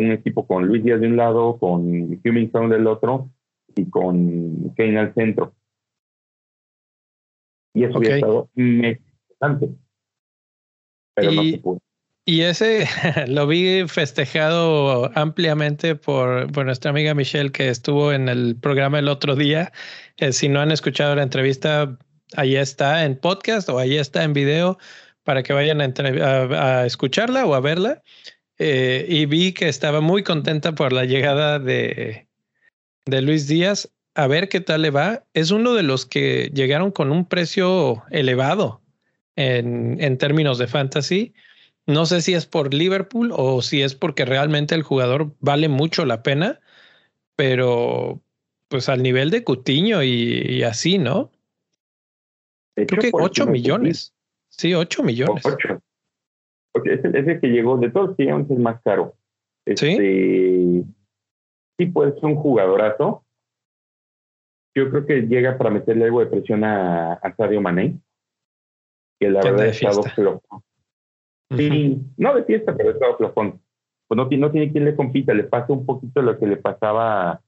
un equipo con Luis Díaz de un lado, con Hummington del otro y con Kane al centro. Y eso okay. estado interesante. Pero no se pudo. Y ese lo vi festejado ampliamente por, por, nuestra amiga Michelle que estuvo en el programa el otro día. Eh, si no han escuchado la entrevista, ahí está en podcast o ahí está en video para que vayan a, a escucharla o a verla. Eh, y vi que estaba muy contenta por la llegada de, de Luis Díaz a ver qué tal le va. Es uno de los que llegaron con un precio elevado en, en términos de fantasy. No sé si es por Liverpool o si es porque realmente el jugador vale mucho la pena, pero pues al nivel de Cutiño y, así, ¿no? Creo que 8 millones. Sí, 8 millones. Es el, que llegó, de todos es el más caro. Este, sí. Sí, pues es un jugadorazo yo creo que llega para meterle algo de presión a, a Sadio Mané, que la verdad ha estado Sí, no de fiesta, pero ha estado flojón. Pues no, no tiene quien le compita, le pasa un poquito lo que le pasaba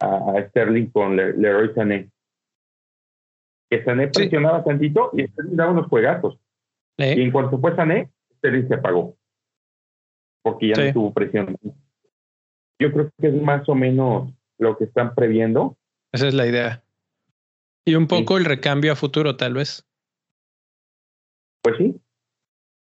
a, Sterling con Leroy Sané. Que Sané presionaba tantito y Sterling daba unos juegazos. Y en cuanto fue Sané, Sterling se apagó. Porque ya no tuvo presión. Yo creo que es más o menos lo que están previendo esa es la idea. Y un poco el recambio a futuro, tal vez. Pues sí.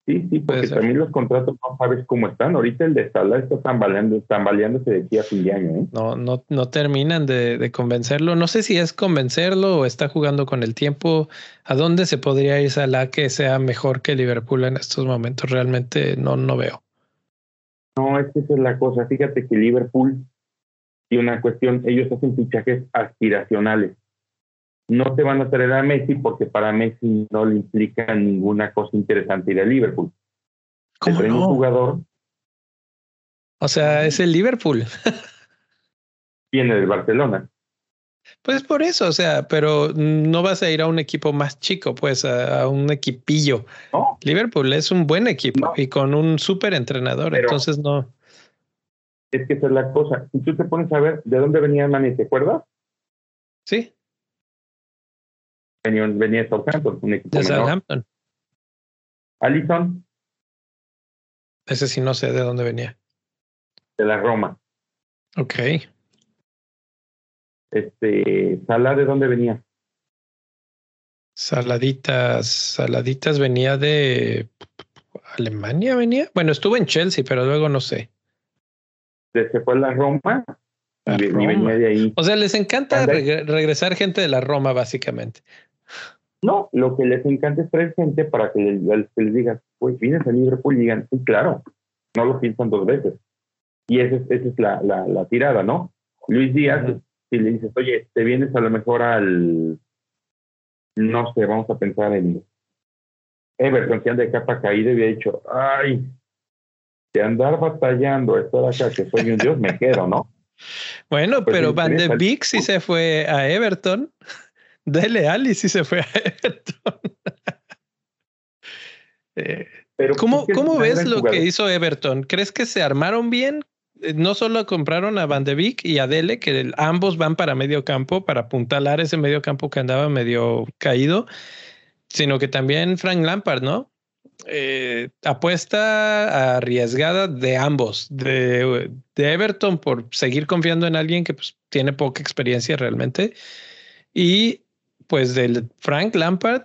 Sí, sí, porque también los contratos no sabes cómo están. Ahorita el de Salah está tambaleando, tambaleándose de aquí a fin de año. ¿eh? No, no, no terminan de, de, convencerlo. No sé si es convencerlo o está jugando con el tiempo. ¿A dónde se podría ir Salah que sea mejor que Liverpool en estos momentos? Realmente no, no veo. No, es que esa es la cosa. Fíjate que Liverpool y una cuestión, ellos hacen fichajes aspiracionales. No te van a traer a Messi porque para Messi no le implica ninguna cosa interesante ir a Liverpool. ¿Cómo un no? jugador O sea, es el Liverpool. viene del Barcelona. Pues por eso, o sea, pero no vas a ir a un equipo más chico, pues a, a un equipillo. No, Liverpool es un buen equipo No. y con un súper entrenador, Pero- entonces no. es que esa es la cosa. Si tú te pones a ver de dónde venía Mane, ¿te acuerdas? Sí, Venía, venía de Southampton, un equipo de. Southampton. Allison, Ese sí no sé de dónde venía. de la Roma. Ok. Este, Salah, ¿de dónde venía? Saladitas, Saladitas venía de Alemania, venía. Bueno, estuvo en Chelsea, pero luego no sé. Se fue a la Roma y, Roma. venía de ahí. O sea, les encanta regresar gente de la Roma, básicamente. No, lo que les encanta es traer gente para que les, que les digas, pues vienes a Liverpool y digan, sí, claro, no lo piensan dos veces. Y esa es, esa es la, la, la tirada, ¿no? Luis Díaz, si le dices, oye, te vienes a lo mejor al, no sé, vamos a pensar en Everton, que anda de capa caída y había dicho, ay, de andar batallando, estar acá, que soy un dios, me quedo, ¿no? Bueno, Pues pero Van de Beek sí se fue a Everton. Dele Ali sí se fue a Everton. Eh, Pero ¿Cómo, es que es cómo un ves lo jugador. que hizo Everton? ¿Crees que se armaron bien? Eh, No solo compraron a Van de Beek y a Dele, que ambos van para medio campo, para apuntalar ese medio campo que andaba medio caído, sino que también Frank Lampard, ¿no? Eh, apuesta arriesgada de ambos, de, de Everton por seguir confiando en alguien que pues, tiene poca experiencia realmente, y pues del Frank Lampard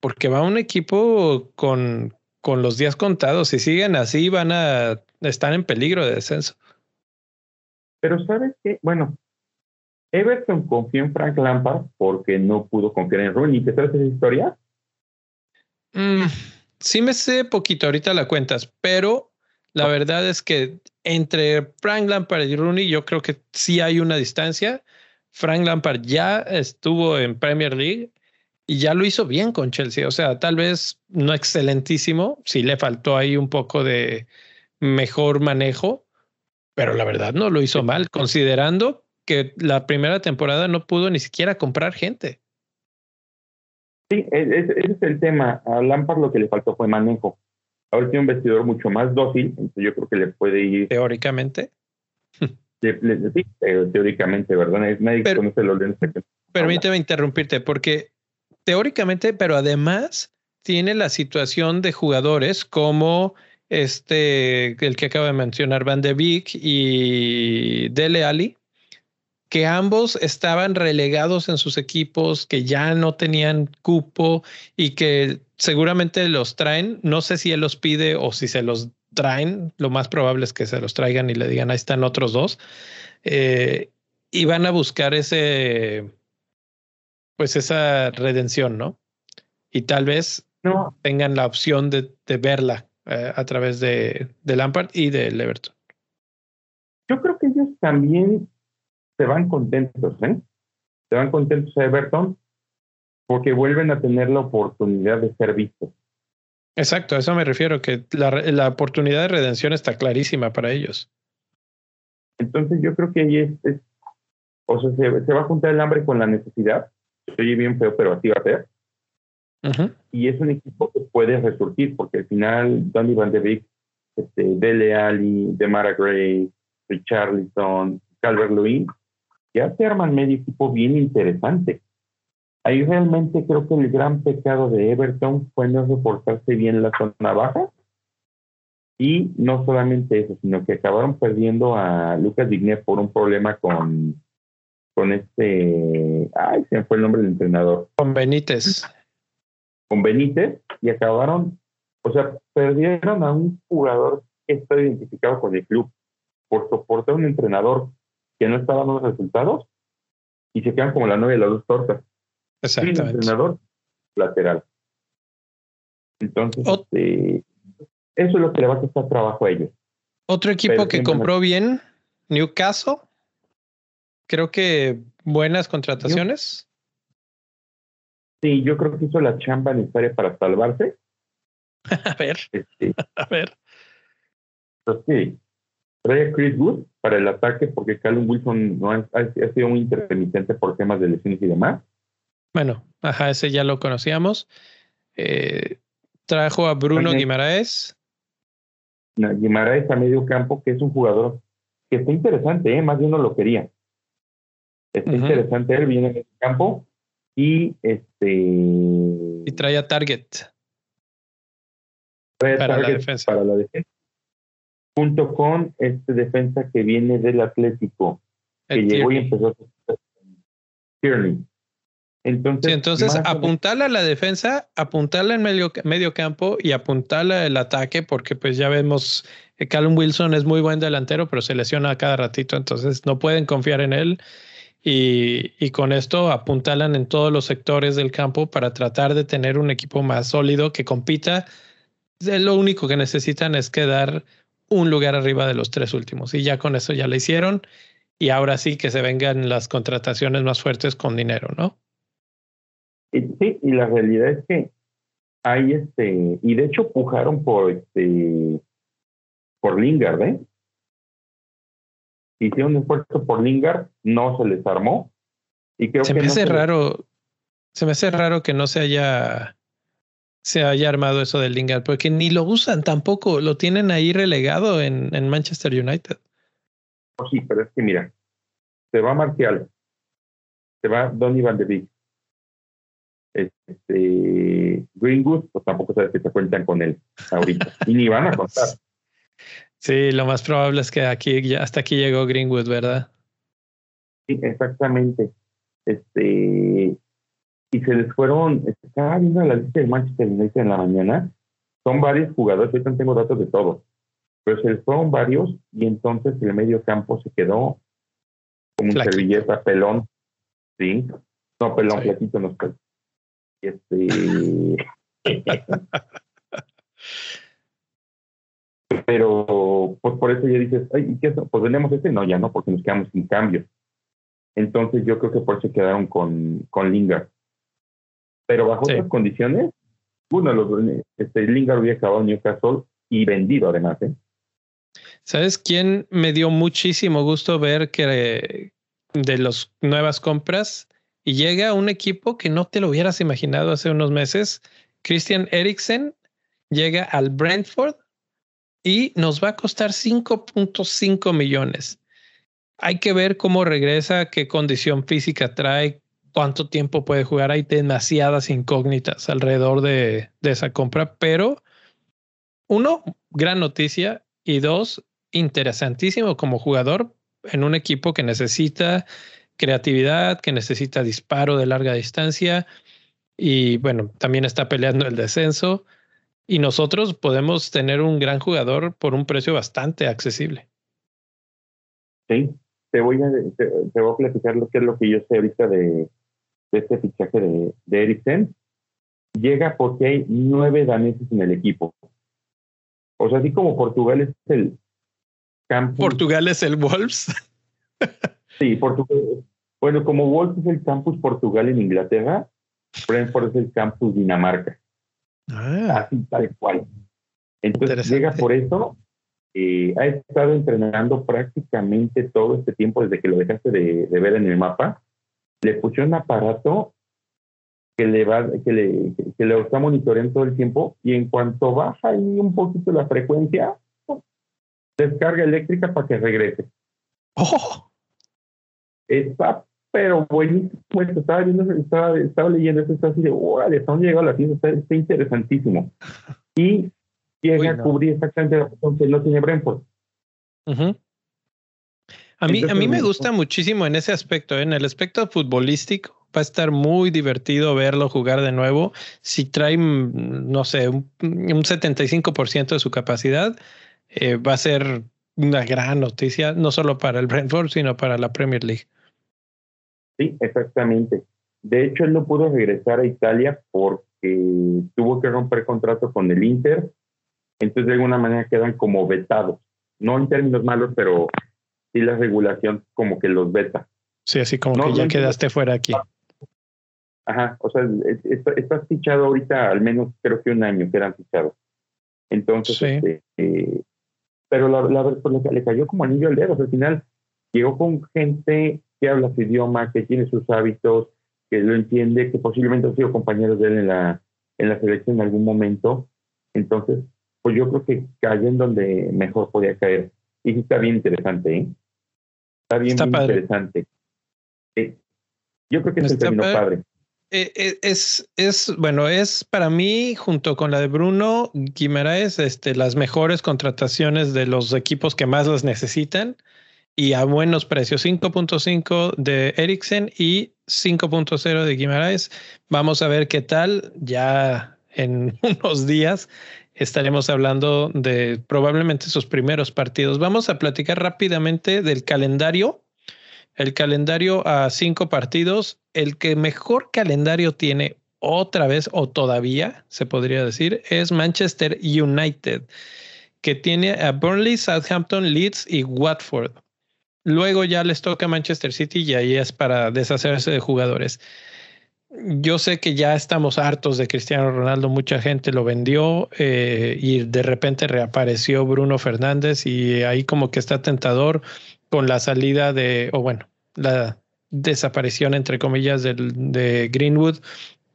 porque va un equipo con, con los días contados. Si siguen así, van a estar en peligro de descenso. Pero ¿sabes qué? Bueno, Everton confió en Frank Lampard porque no pudo confiar en Rooney. ¿Te sabes esa historia? Mm, sí me sé poquito, ahorita la cuentas, pero la verdad es que entre Frank Lampard y Rooney yo creo que sí hay una distancia. Frank Lampard ya estuvo en Premier League y ya lo hizo bien con Chelsea. O sea, tal vez no excelentísimo, sí le faltó ahí un poco de mejor manejo, pero la verdad no lo hizo mal, considerando que la primera temporada no pudo ni siquiera comprar gente. Sí, es- es- ese es el tema. A Lampard lo que le faltó fue manejo. Ahora tiene un vestidor mucho más dócil, entonces yo creo que le puede ir, Teóricamente, sí, teóricamente, ¿verdad? Pero- que Permíteme interrumpirte, porque teóricamente, pero además tiene la situación de jugadores como este, el que acaba de mencionar, Van de Beek y Dele Ali, que ambos estaban relegados en sus equipos, que ya no tenían cupo y que seguramente los traen. No sé si él los pide o si se los traen. Lo más probable es que se los traigan y le digan, ahí están otros dos. Eh, y van a buscar ese, pues esa redención, ¿no? Y tal vez No, tengan la opción de, de verla eh, a través de, de Lampard y del Everton. yo creo que ellos también se van contentos, ¿eh? Se van contentos a Everton porque vuelven a tener la oportunidad de ser vistos. Exacto, a eso me refiero, que la, la oportunidad de redención está clarísima para ellos. Entonces yo creo que ahí es, es- o sea, se, se va a juntar el hambre con la necesidad. Se oye bien feo, pero así va a ser. Y es un equipo que puede resurgir, porque al final Donny Van de Beek, este, Dele Alli, Demara Gray, Richarlison, Calvert Lewin, ya se arman medio equipo bien interesante. Ahí realmente creo que el gran pecado de Everton fue no reportarse bien la zona baja. Y no solamente eso, sino que acabaron perdiendo a Lucas Digné por un problema con, con este, ay, se me fue el nombre del entrenador, Con Benítez. con Benítez, y acabaron, o sea, perdieron a un jugador que está identificado con el club por soportar a un entrenador que no estaba dando resultados y se quedan como la novia de las dos tortas. Sí, Exactamente. entrenador lateral. Entonces, Ot- este, eso es lo que le va a costar trabajo a ellos. Otro equipo Pero que compró bien, Newcastle. Creo que buenas contrataciones. Sí, yo creo que hizo la chamba necesaria para salvarse a ver. Este, a ver. Entonces, trae a Chris Wood para el ataque porque Callum Wilson no ha, sido muy intermitente por temas de lesiones y demás. Bueno, ajá, ese ya lo conocíamos. Eh, trajo a Bruno Guimaraes. Guimaraes a medio campo, que es un jugador que está interesante, ¿eh? más de uno lo quería. Está interesante, él viene en el campo y este. Y trae a Target. para la defensa. Para la defensa. Junto con este defensa que viene del Atlético, que llegó y empezó a Tierney. Entonces, entonces apuntarle a la defensa, apuntarle en medio, medio campo y apuntarle al ataque, porque pues ya vemos que Callum Wilson es muy buen delantero, pero se lesiona a cada ratito, entonces no pueden confiar en él. Y, y con esto apuntalan en todos los sectores del campo para tratar de tener un equipo más sólido que compita. Lo único que necesitan es quedar un lugar arriba de los tres últimos. Y ya con eso ya lo hicieron. Y ahora sí que se vengan las contrataciones más fuertes con dinero, ¿no? Sí, y la realidad es que hay este, y de hecho pujaron por este, por Lingard, ¿eh? Hicieron un esfuerzo por Lingard, no se les armó. Y creo se me hace raro, se me hace raro que no se haya se haya armado eso del Lingard, porque ni lo usan tampoco, lo tienen ahí relegado en, en Manchester United. Oh, sí, pero es que mira, se va Marcial, se va Donny Van de Beek, este, Greenwood, pues tampoco sabes que se cuentan con él ahorita. y ni van a contar. Sí, lo más probable es que aquí hasta aquí llegó Greenwood, ¿verdad? Sí, exactamente. Este, y se les fueron, estaba viendo la lista de Manchester United en la mañana, son varios jugadores, ahorita tengo datos de todos, pero se les fueron varios y entonces el medio campo se quedó como un servilleta, pelón, sí, no, pelón, sí. no está. Este, pero pues por eso ya dices, Ay, ¿qué Pues vendemos este, no, ya no, porque nos quedamos sin cambio. Entonces yo creo que por eso quedaron con, con Lingard. Pero bajo otras condiciones, uno los este, Lingard hubiera acabado en Newcastle y vendido además. ¿eh? ¿Sabes quién me dio muchísimo gusto ver que de las nuevas compras? Y llega un equipo que no te lo hubieras imaginado hace unos meses. Christian Eriksen llega al Brentford y nos va a costar 5.5 millones. Hay que ver cómo regresa, qué condición física trae, cuánto tiempo puede jugar. Hay demasiadas incógnitas alrededor de, de esa compra, pero uno, gran noticia y dos, interesantísimo como jugador en un equipo que necesita creatividad, que necesita disparo de larga distancia y bueno, también está peleando el descenso y nosotros podemos tener un gran jugador por un precio bastante accesible. Sí, te voy a, te, voy a platicar lo que es lo que yo sé ahorita de, este fichaje de, de Eriksen. Llega porque hay nueve daneses en el equipo. O sea, así como Portugal es el campo. Portugal es el Wolves. Sí, Portugal. Bueno, como Wolf es el campus Portugal en Inglaterra, Brentford es el campus Dinamarca. Ah. Así tal cual. Entonces llega por eso. Eh, ha estado entrenando prácticamente todo este tiempo desde que lo dejaste de, ver en el mapa. Le pusieron un aparato que le va, que le, que le está monitoreando todo el tiempo y en cuanto baja ahí un poquito la frecuencia, descarga eléctrica para que regrese. Oh. Está, pero buenísimo. Estaba, viendo, estaba, estaba leyendo esto, está así de, órale, están llegando a la está, interesantísimo. Y llega a cubrir exactamente la función que no tiene Brentford. A mí, a mí me gusta muchísimo en ese aspecto, ¿eh? en el aspecto futbolístico. Va a estar muy divertido verlo jugar de nuevo. Si trae, mm, no sé, un, un 75% de su capacidad, eh, va a ser una gran noticia, no solo para el Brentford, sino para la Premier League. Sí, exactamente. De hecho, él no pudo regresar a Italia porque tuvo que romper contrato con el Inter. Entonces, de alguna manera quedan como vetados. No en términos malos, pero sí la regulación como que los veta. Sí, así como que ya quedaste fuera aquí. Ajá, o sea, estás fichado ahorita al menos creo que un año que eran fichados. Entonces, este, eh, pero la, verdad pues, le, cayó como anillo al dedo. Al final llegó con gente que habla su idioma, que tiene sus hábitos, que lo entiende, que posiblemente han sido compañeros de él en la, en la selección en algún momento. Entonces, pues yo creo que cayó en donde mejor podía caer. Y está bien interesante, ¿eh? Está bien, interesante. yo creo que es el término padre. Eh, eh, es, es, bueno, es para mí, junto con la de Bruno Guimaraes, este, las mejores contrataciones de los equipos que más las necesitan y a buenos precios. 5.5 de Ericsson y 5.0 de Guimaraes. Vamos a ver qué tal. Ya en unos días estaremos hablando de probablemente sus primeros partidos. Vamos a platicar rápidamente del calendario el calendario a cinco partidos, el que mejor calendario tiene otra vez o todavía, se podría decir, es Manchester United, que tiene a Burnley, Southampton, Leeds y Watford. Luego ya les toca Manchester City y ahí es para deshacerse de jugadores. Yo sé que ya estamos hartos de Cristiano Ronaldo, mucha gente lo vendió eh, y de repente reapareció Bruno Fernández y ahí como que está tentador con la salida de, o bueno, la desaparición, entre comillas, de Greenwood,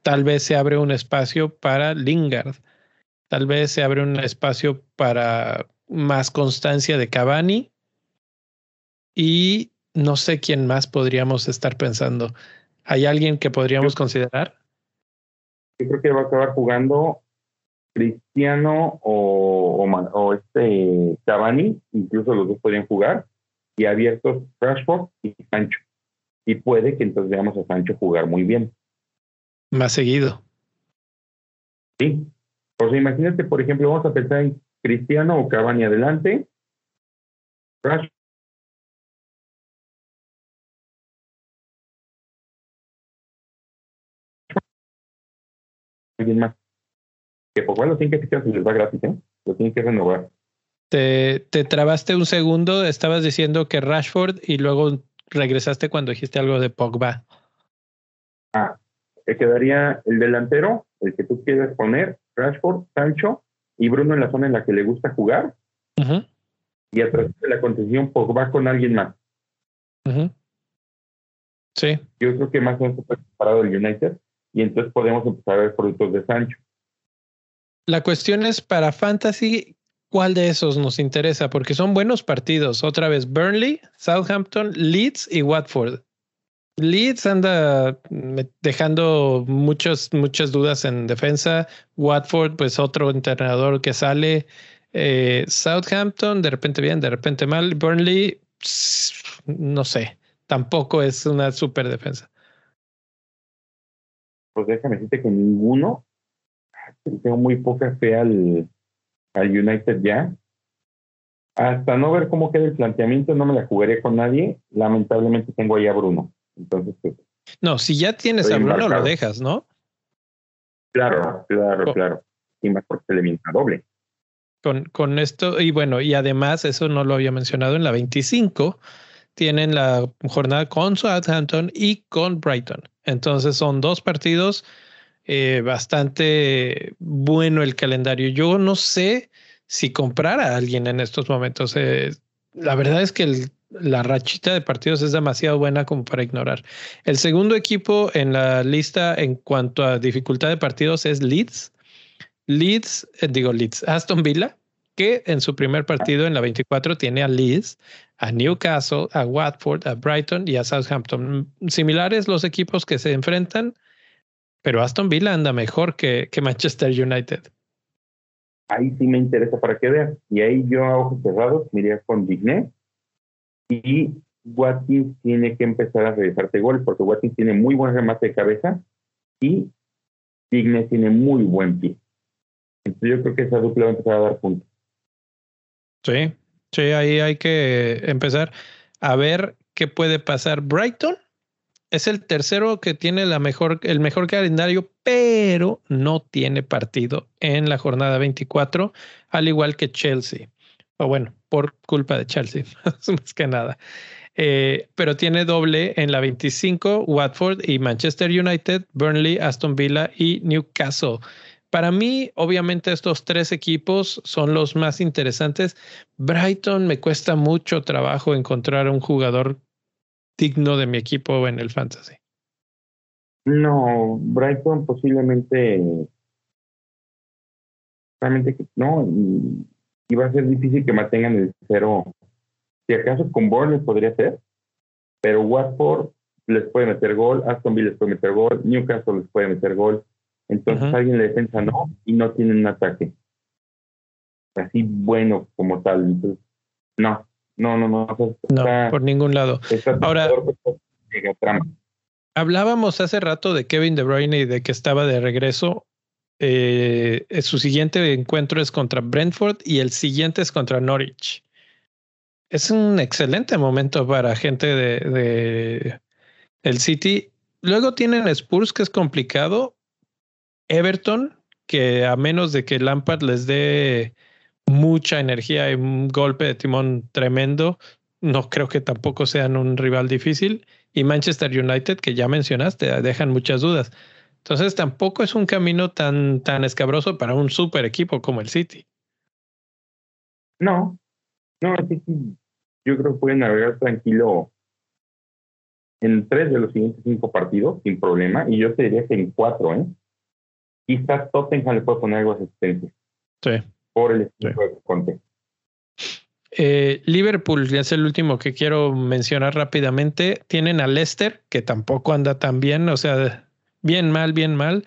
tal vez se abre un espacio para Lingard, tal vez se abre un espacio para más constancia de Cavani y no sé quién más podríamos estar pensando. ¿Hay alguien que podríamos considerar? Yo creo que va a acabar jugando Cristiano o, o, este Cavani, incluso los dos podrían jugar y abiertos Rashford y Sancho. Y puede que entonces veamos a Sancho jugar muy bien. Más seguido. Sí. Pues imagínate, por ejemplo, vamos a pensar en Cristiano o Cavani adelante. Rashford. Alguien más. Que por cual lo tienen que fijar si les va gratis, ¿eh? Lo tienen que renovar. Te, te trabaste un segundo, estabas diciendo que Rashford y luego regresaste cuando dijiste algo de Pogba. Ah, te quedaría el delantero, el que tú quieras poner, Rashford, Sancho y Bruno en la zona en la que le gusta jugar. Y atrás de la contención Pogba con alguien más. Sí. Yo creo que más o menos está preparado el United y entonces podemos empezar a ver productos de Sancho. La cuestión es para Fantasy, ¿Cuál de esos nos interesa? Porque son buenos partidos. Otra vez, Burnley, Southampton, Leeds y Watford. Leeds anda dejando muchas, muchas dudas en defensa. Watford, pues otro entrenador que sale. Eh, Southampton, de repente bien, de repente mal. Burnley, no sé, tampoco es una super defensa. Pues déjame decirte que ninguno. Tengo muy poca fe al, al United ya. Hasta no ver cómo queda el planteamiento, no me la jugaré con nadie. Lamentablemente tengo ahí a Bruno. Entonces, pues, no, si ya tienes a Bruno, lo dejas, ¿no? Claro, claro, claro. Y más porque le doble. Con, con esto, y bueno, y además, eso no lo había mencionado, en la 25 tienen la jornada con Southampton y con Brighton. Entonces son dos partidos eh, bastante bueno el calendario. Yo no sé si comprar a alguien en estos momentos. Eh, la verdad es que la rachita de partidos es demasiado buena como para ignorar. El segundo equipo en la lista en cuanto a dificultad de partidos es Leeds. Leeds, eh, digo Leeds, Aston Villa, que en su primer partido en la 24 tiene a Leeds, a Newcastle, a Watford, a Brighton y a Southampton. Similares los equipos que se enfrentan pero Aston Villa anda mejor que, que Manchester United. Ahí sí me interesa para que veas. Y ahí yo a ojos cerrados me con Digné. Y Watkins tiene que empezar a realizarte gol porque Watkins tiene muy buen remate de cabeza y Digné tiene muy buen pie. Entonces yo creo que esa dupla va a empezar a dar puntos. Sí, sí, ahí hay que empezar a ver qué puede pasar. Brighton es el tercero que tiene la mejor, el mejor calendario, pero no tiene partido en la jornada 24, al igual que Chelsea. O bueno, por culpa de Chelsea, más que nada. Eh, pero tiene doble en la 25, Watford y Manchester United, Burnley, Aston Villa y Newcastle. Para mí, obviamente, estos tres equipos son los más interesantes. Brighton me cuesta mucho trabajo encontrar un jugador digno de mi equipo en el fantasy. No, Brighton posiblemente, realmente no, y, va a ser difícil que mantengan el cero. Si acaso con Bournemouth podría ser, pero Watford les puede meter gol, Aston Villa les puede meter gol, Newcastle les puede meter gol. Entonces alguien le defensa no y no tienen un ataque así bueno como tal. Entonces, no, no, no, no. no, por ningún lado. Ahora, hablábamos hace rato de Kevin De Bruyne y de que estaba de regreso. Eh, su siguiente encuentro es contra Brentford y el siguiente es contra Norwich. Es un excelente momento para gente de, de el City. Luego tienen Spurs, que es complicado. Everton, que a menos de que Lampard les dé mucha energía y un golpe de timón tremendo, no creo que tampoco sean un rival difícil. Y Manchester United, que ya mencionaste, dejan muchas dudas. Entonces tampoco es un camino tan, tan escabroso para un super equipo como el City. No, no, el City yo creo que pueden navegar tranquilo en tres de los siguientes cinco partidos sin problema. Y yo te diría que en cuatro, ¿eh? Quizás Tottenham le puede poner algo de asistencia. Sí. Por el equipo de Conte. Eh, Liverpool, ya es el último que quiero mencionar rápidamente. Tienen a Leicester, que tampoco anda tan bien, o sea, bien mal, bien mal.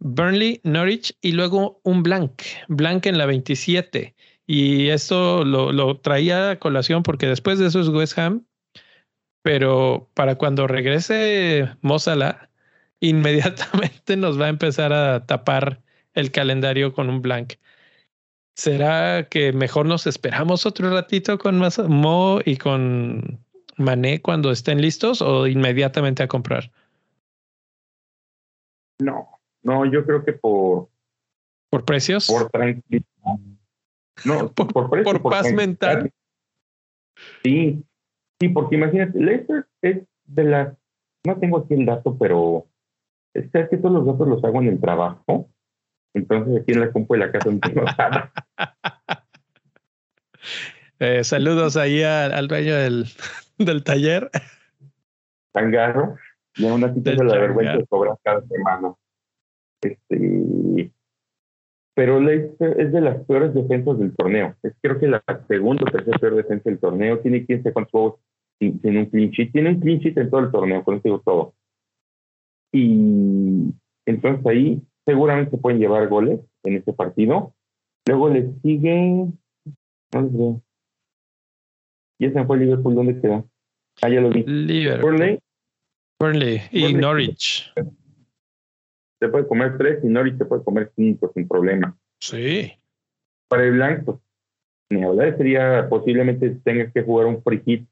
Burnley, Norwich y luego un Blank, Blank en la 27. Y esto lo, lo traía a colación porque después de eso es West Ham, pero para cuando regrese Mozala, inmediatamente nos va a empezar a tapar el calendario con un blank. ¿Será que mejor nos esperamos otro ratito con Mo y con Mané cuando estén listos o inmediatamente a comprar? No, no, yo creo que por... ¿Por precios? Por tranquilidad. No, por, por, paz mental. Sí, sí, porque imagínate, Leicester es de las... No tengo aquí el dato, pero es que todos los datos los hago en el trabajo entonces aquí en la compu de la casa no tengo nada. Eh, saludos ahí al dueño del, del taller. Tangarro. Y aún así tengo la vergüenza de cobrar cada semana. Este, pero es de las peores defensas del torneo. Es creo que la segunda o tercera peor defensa del torneo. Tiene 15 con juegos sin, sin, un sheet. Tiene un sheet en todo el torneo, con eso digo todo. Y entonces ahí seguramente pueden llevar goles en este partido. Luego le sigue. ¿Dónde Y ese fue Liverpool, ¿dónde queda? Ah, ya lo vi. Liverpool. Burnley. y Norwich. Se puede comer tres y Norwich se puede comer cinco sin problema. Sí. Para el blanco, ni hablar sería posiblemente tengas que jugar un free hit.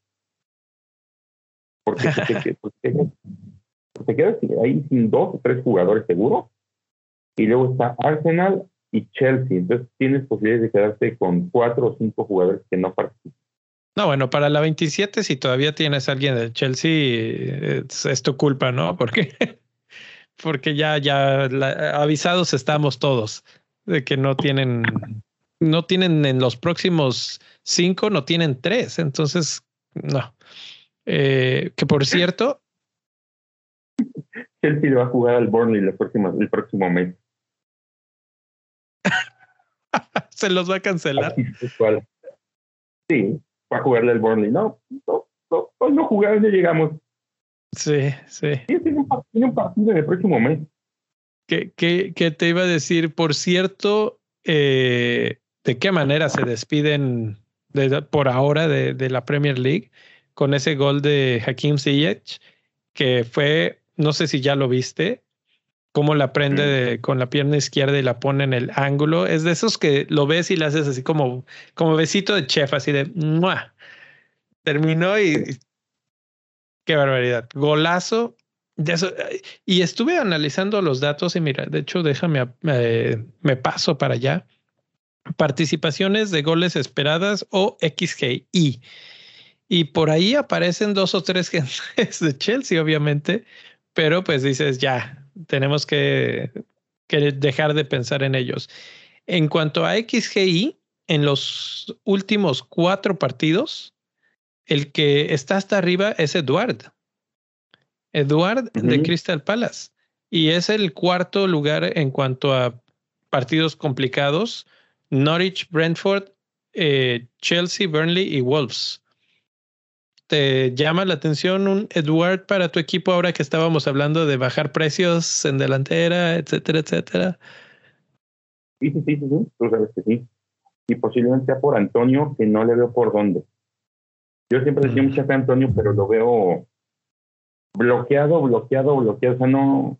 Porque te, quedas ahí sin dos o tres jugadores seguros y luego está Arsenal y Chelsea. Entonces tienes posibilidades de quedarte con cuatro o cinco jugadores que no participan. No, bueno, para la 27, si todavía tienes a alguien del Chelsea, es, tu culpa, ¿no? Porque, porque ya, ya avisados estamos todos de que no tienen, no tienen en los próximos cinco, no tienen tres. Entonces, no. Eh, que por cierto. Chelsea va a jugar al Burnley el próximo, el próximo mes. Se los va a cancelar. Sí, va a jugarle el Burnley. No, no, no, no jugaron, ya llegamos. Sí, sí. tiene, un, partido en el próximo mes. ¿Qué, qué, te iba a decir? Por cierto, eh, ¿de qué manera se despiden por ahora de, de, la Premier League con ese gol de Hakim Ziyech? Que fue, no sé si ya lo viste, cómo la prende con la pierna izquierda y la pone en el ángulo. Es de esos que lo ves y le haces así como, como besito de chef, así de ¡mua! terminó y qué barbaridad. Golazo. De eso. Y estuve analizando los datos y mira, de hecho, déjame, eh, me paso para allá. Participaciones de goles esperadas o XGI. Y por ahí aparecen dos o tres gentes de Chelsea, obviamente, pero pues dices, ya, tenemos que que dejar de pensar en ellos. En cuanto a XGI, en los últimos cuatro partidos, el que está hasta arriba es Eduard. Eduard de Crystal Palace. Y es el cuarto lugar en cuanto a partidos complicados. Norwich, Brentford, eh, Chelsea, Burnley y Wolves. ¿Te llama la atención un Eduard para tu equipo ahora que estábamos hablando de bajar precios en delantera, etcétera, etcétera? Sí, sí, sí, sí, tú sabes que sí. Y posiblemente sea por Antonio, que no le veo por dónde. Yo siempre decía mm. mucha fe a Antonio, pero lo veo bloqueado, bloqueado, bloqueado. O sea, no.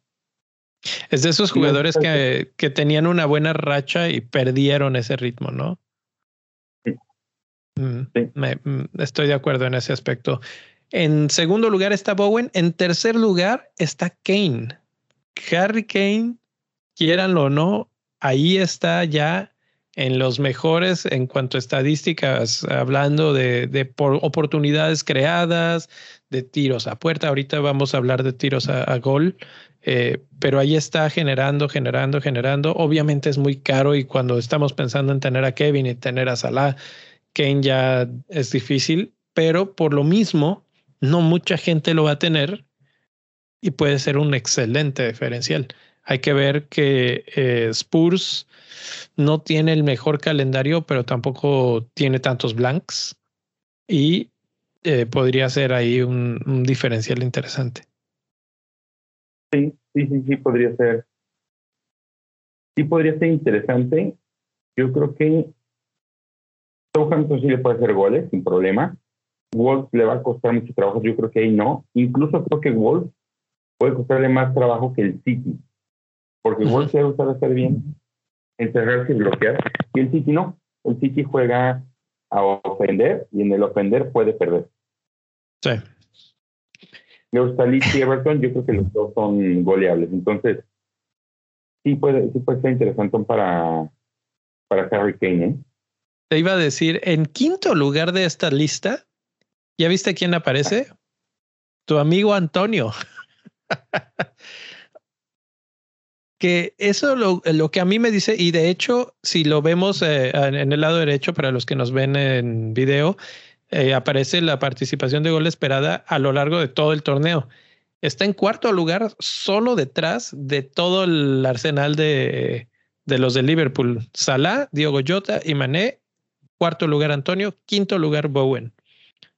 Es de esos jugadores que, que tenían una buena racha y perdieron ese ritmo, ¿no? Mm, mm, estoy de acuerdo en ese aspecto. En segundo lugar está Bowen. En tercer lugar está Kane. Harry Kane, quieranlo o no, ahí está ya en los mejores en cuanto a estadísticas, hablando de, de oportunidades creadas, de tiros a puerta. Ahorita vamos a hablar de tiros a, gol, eh, pero ahí está generando, generando, generando. Obviamente es muy caro y cuando estamos pensando en tener a Kevin y tener a Salah, Kane ya es difícil, pero por lo mismo, no mucha gente lo va a tener y puede ser un excelente diferencial. Hay que ver que eh, Spurs no tiene el mejor calendario, pero tampoco tiene tantos blanks y eh, podría ser ahí un, un, diferencial interesante. Sí, sí, sí, sí, podría ser. Sí, podría ser interesante. Yo creo que Southampton sí le puede hacer goles sin problema. Wolves le va a costar mucho trabajo, yo creo que ahí no. Incluso creo que Wolves puede costarle más trabajo que el City, porque Wolves se gusta hacer bien, encerrarse y bloquear, y el City no. El City juega a ofender y en el ofender puede perder. Sí. Los y Everton, yo creo que los dos son goleables. Entonces, sí puede, sí puede ser interesante para, para Harry Kane. ¿eh? Te iba a decir, en quinto lugar de esta lista, ¿ya viste quién aparece? Tu amigo Antonio. que eso lo, lo, que a mí me dice, y de hecho, si lo vemos eh, en el lado derecho, para los que nos ven en video, eh, aparece la participación de gol esperada a lo largo de todo el torneo. Está en cuarto lugar, solo detrás de todo el arsenal de, de los de Liverpool. Salah, Diogo Jota y Mané cuarto lugar Antonio, quinto lugar Bowen.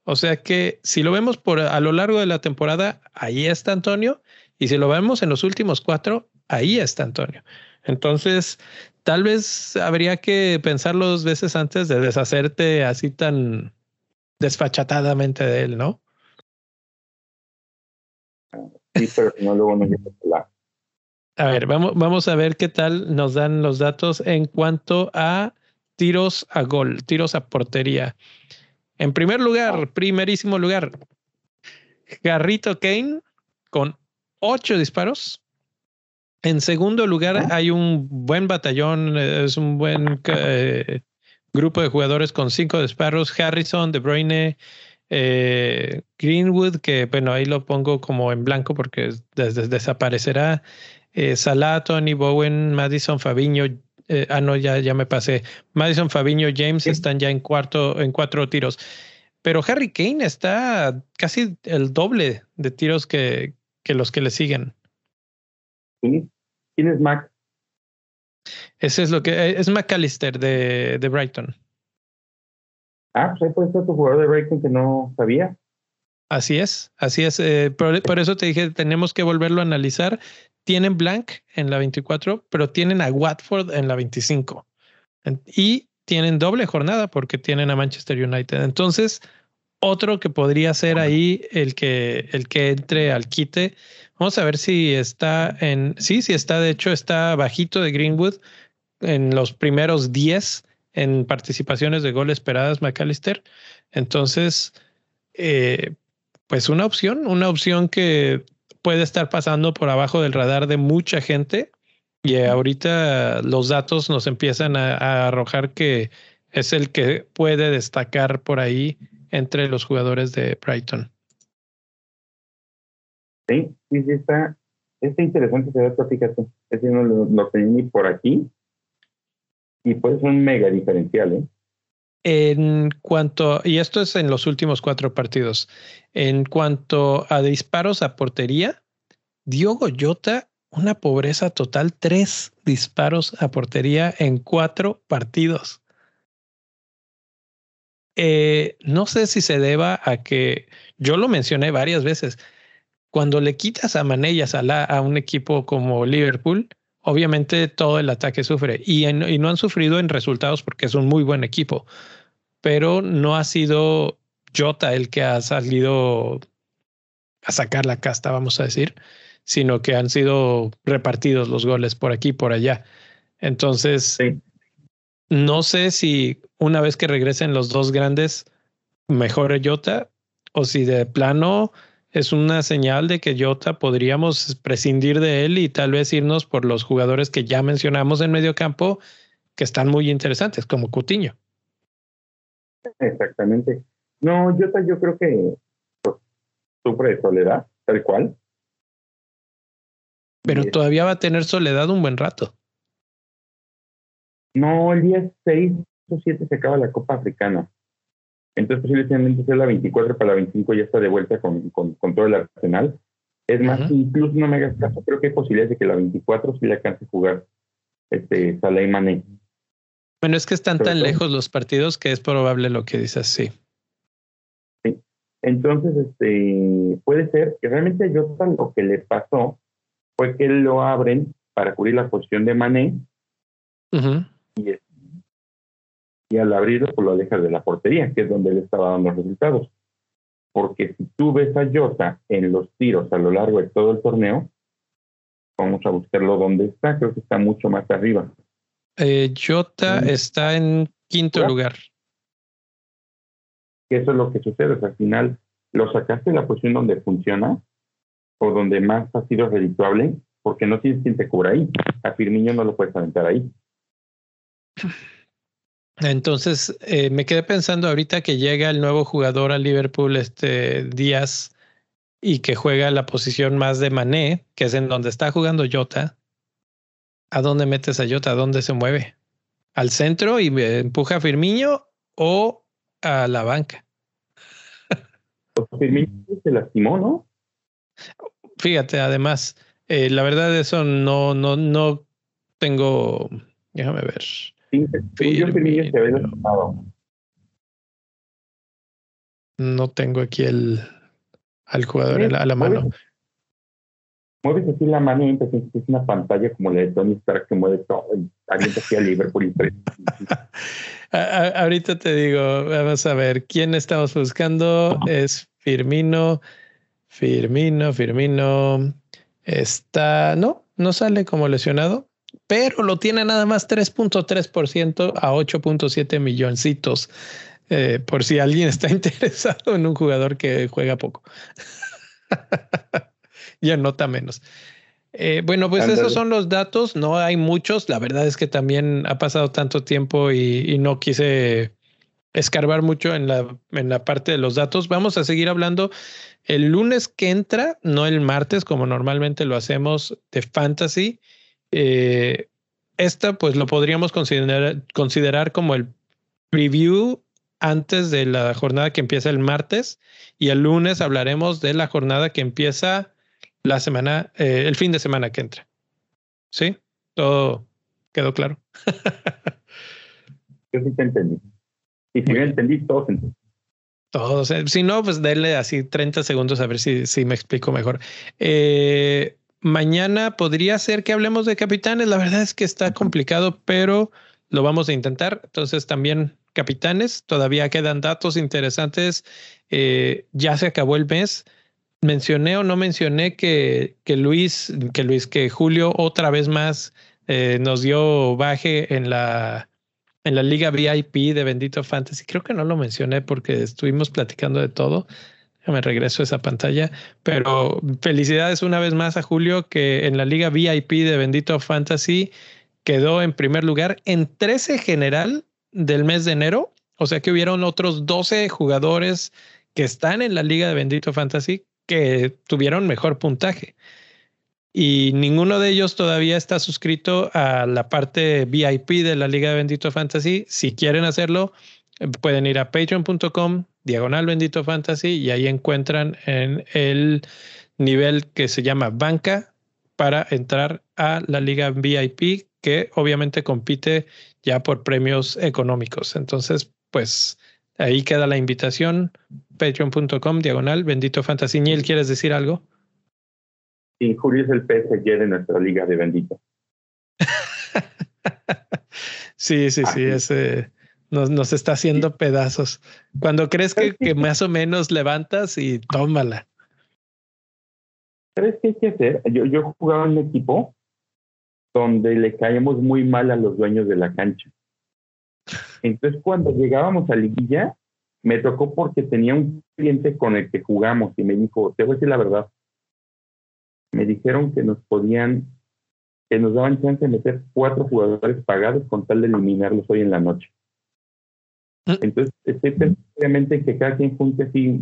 O sea que si lo vemos por a lo largo de la temporada, ahí está Antonio, y si lo vemos en los últimos cuatro, ahí está Antonio. Entonces, tal vez habría que pensarlo dos veces antes de deshacerte así tan desfachatadamente de él, ¿no? Sí, pero no luego no. A ver, vamos, vamos a ver qué tal nos dan los datos en cuanto a tiros a gol, tiros a portería. En primer lugar, primerísimo lugar, Garrito Kane con ocho disparos. En segundo lugar, hay un buen batallón, es un buen eh, grupo de jugadores con cinco disparos. Harrison, De Bruyne, eh, Greenwood, que bueno, ahí lo pongo como en blanco porque desaparecerá. Eh, Salah, Tony Bowen, Madison, Fabiño, eh, ah, no, ya, ya me pasé. Madison, Fabiño, James están ya en cuarto, en cuatro tiros. Pero Harry Kane está casi el doble de tiros que, que los que le siguen. ¿Quién es Mac? Ese es lo que eh, es McAllister de, de Brighton. Ah, pues ahí puede ser tu jugador de Brighton que no sabía. Así es, así es. Eh, por, eso te dije, tenemos que volverlo a analizar tienen Blank en la 24, pero tienen a Watford en la 25. Y tienen doble jornada porque tienen a Manchester United. Entonces, otro que podría ser ahí el que, el que entre al quite. Vamos a ver si está en. Sí, sí está. De hecho, está bajito de Greenwood en los primeros 10 en participaciones de gol esperadas, McAllister. Entonces, eh, pues una opción, una opción que puede estar pasando por abajo del radar de mucha gente y ahorita los datos nos empiezan a, arrojar que es el que puede destacar por ahí entre los jugadores de Brighton. Sí, sí, sí está. Está interesante ese dato, fíjate. Ese no lo, lo tenía ni por aquí. Y puede ser un mega diferencial, ¿eh? En cuanto, y esto es en los últimos cuatro partidos, en cuanto a disparos a portería, Diogo Jota, una pobreza total, tres disparos a portería en cuatro partidos. Eh, no sé si se deba a que yo lo mencioné varias veces. Cuando le quitas a Mané y a un equipo como Liverpool, obviamente todo el ataque sufre y no han sufrido en resultados porque es un muy buen equipo pero no ha sido Jota el que ha salido a sacar la casta, vamos a decir, sino que han sido repartidos los goles por aquí y por allá. Entonces, no sé si una vez que regresen los dos grandes, mejore Jota o si de plano es una señal de que Jota podríamos prescindir de él y tal vez irnos por los jugadores que ya mencionamos en medio campo que están muy interesantes, como Cutiño. Exactamente. No, yo, yo creo que pues, sufre de soledad, tal cual. Pero todavía va a tener soledad un buen rato. No, el día 6 o 7 se acaba la Copa Africana. Entonces, posiblemente sea la 24 para la 25 ya está de vuelta con, con, todo el arsenal. Es más, incluso no me hagas caso, creo que hay posibilidades de que la 24 sí le alcance a jugar este Salah y Mané. Bueno, es que están tan lejos los partidos que es probable lo que dices, sí. Sí. Entonces, este, puede ser que realmente yo lo que le pasó fue que lo abren para cubrir la posición de Mané y, y, al abrirlo pues lo alejas de la portería, que es donde él estaba dando los resultados. Porque si tú ves a Jota en los tiros a lo largo de todo el torneo, vamos a buscarlo donde está, creo que está mucho más arriba. Eh, Jota está en quinto lugar. Eso es lo que sucede. al final, lo sacaste de la posición donde funciona o donde más ha sido redituable, porque no tienes quien te cubra ahí. A Firmino no lo puedes aventar ahí. Entonces, eh, me quedé pensando ahorita que llega el nuevo jugador al Liverpool, este Díaz, y que juega la posición más de Mané, que es en donde está jugando Jota. ¿A dónde metes a Jota? ¿A dónde se mueve? ¿Al centro y empuja a Firmino o a la banca? Firmino se lastimó, ¿no? Fíjate, además, eh, la verdad eso no, no, no tengo. Déjame ver. No tengo aquí el al jugador a la mano mueves así la mano y entonces es una pantalla como la de Tony Stark que mueve todo y avienta así a Liverpool Ahorita te digo, vamos a ver, ¿quién estamos buscando? Es Firmino, Firmino, Firmino. Está, no, no sale como lesionado, pero lo tiene nada más 3.3% a 8.7 milloncitos. Eh, por si alguien está interesado en un jugador que juega poco. ya nota menos. Eh, bueno, pues esos son los datos. No hay muchos. La verdad es que también ha pasado tanto tiempo y, no quise escarbar mucho en la, en la parte de los datos. Vamos a seguir hablando el lunes que entra, no el martes, como normalmente lo hacemos de fantasy. Eh, esta, pues lo podríamos considerar, considerar como el preview antes de la jornada que empieza el martes y el lunes hablaremos de la jornada que empieza la semana, eh, el fin de semana que entra. ¿Sí? ¿Todo quedó claro? Yo sí te entendí. Y si me entendí, todos Todos. Eh, si no, pues denle así 30 segundos a ver si, si me explico mejor. Eh, mañana podría ser que hablemos de capitanes. La verdad es que está complicado, pero lo vamos a intentar. Entonces también capitanes, todavía quedan datos interesantes. ya se acabó el mes mencioné o no mencioné que, que Luis, que Luis, que Julio otra vez más eh, nos dio baje en la, en la liga VIP de Bendito Fantasy. Creo que no lo mencioné porque estuvimos platicando de todo. me regreso a esa pantalla, pero felicidades una vez más a Julio que en la liga VIP de Bendito Fantasy quedó en primer lugar en 13 general del mes de enero. O sea que hubieron otros 12 jugadores que están en la liga de Bendito Fantasy que tuvieron mejor puntaje. y ninguno de ellos todavía está suscrito a la parte VIP de la Liga de Bendito Fantasy. Si quieren hacerlo, pueden ir a patreon.com, diagonal Bendito Fantasy, y ahí encuentran en el nivel que se llama banca para entrar a la Liga VIP, que obviamente compite ya por premios económicos. Entonces, pues ahí queda la invitación, patreon.com, diagonal Bendito Fantasy. Niel, ¿quieres decir algo? Sí, Julio es el PSG de nuestra Liga de Bendito. sí, sí, sí, ese nos, nos está haciendo pedazos. Cuando crees que, que más o menos levantas y tómala. ¿Sabes qué hay que hacer? Yo, yo jugaba en un equipo donde le caíamos muy mal a los dueños de la cancha. Entonces, cuando llegábamos a liguilla, me tocó porque tenía un cliente con el que jugamos y me dijo, te voy a decir la verdad, me dijeron que nos podían, que nos daban chance de meter cuatro jugadores pagados con tal de eliminarlos hoy en la noche. Mm. Entonces, estoy obviamente que cada quien junte así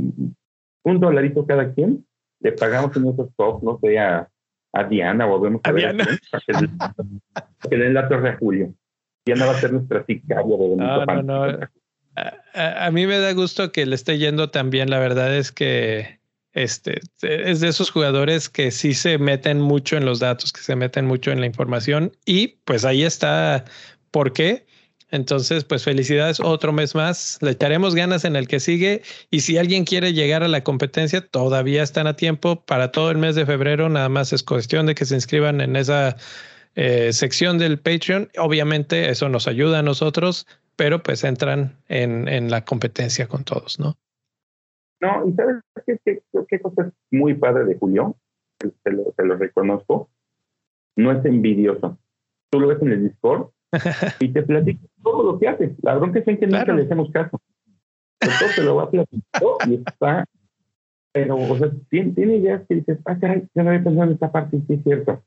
un dolarito cada quien, le pagamos en esos top, no sé, a, Diana, volvemos a, a ver Diana. que, den la torre a Julio. Diana va a ser nuestra sicaria de no, no, no. A, a, mí me da gusto que le esté yendo también. La verdad es que este es de esos jugadores que sí se meten mucho en los datos, que se meten mucho en la información y pues ahí está por qué entonces, pues felicidades otro mes más. Le echaremos ganas en el que sigue. Y si alguien quiere llegar a la competencia, todavía están a tiempo para todo el mes de febrero. Nada más es cuestión de que se inscriban en esa eh, sección del Patreon. Obviamente eso nos ayuda a nosotros, pero pues entran en, en la competencia con todos, ¿no? No, y sabes qué, qué, cosa es muy padre de Julio, te lo, te lo reconozco, no es envidioso. Tú lo ves en el Discord y te platico todo lo que hace. La bronca es en que nunca le hacemos caso. Todo se lo va platicando y está, pero, o sea, tiene, tiene ideas que dices, ah, caray, ya no había pensado en esta parte sí es cierto.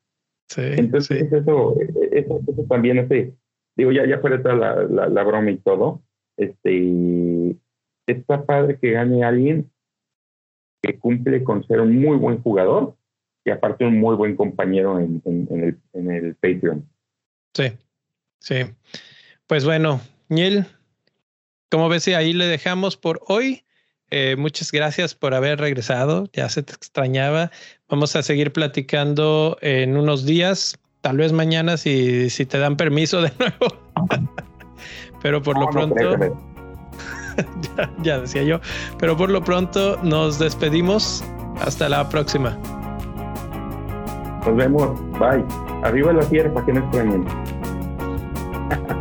Sí, Entonces, Eso, eso, eso, también hace, digo, ya, ya fuera toda la, la, broma y todo, este, está padre que gane alguien que cumple con ser un muy buen jugador y aparte un muy buen compañero en, en, en el, en el Patreon. Sí, Sí. Pues bueno, Niel, como ves, ahí le dejamos por hoy. Eh, muchas gracias por haber regresado. Ya se te extrañaba. Vamos a seguir platicando en unos días, tal vez mañana si, si te dan permiso de nuevo. Pero por lo pronto, ya, ya, decía yo, pero por lo pronto nos despedimos. Hasta la próxima. Nos vemos. Bye. Arriba la tierra para que no extrañen.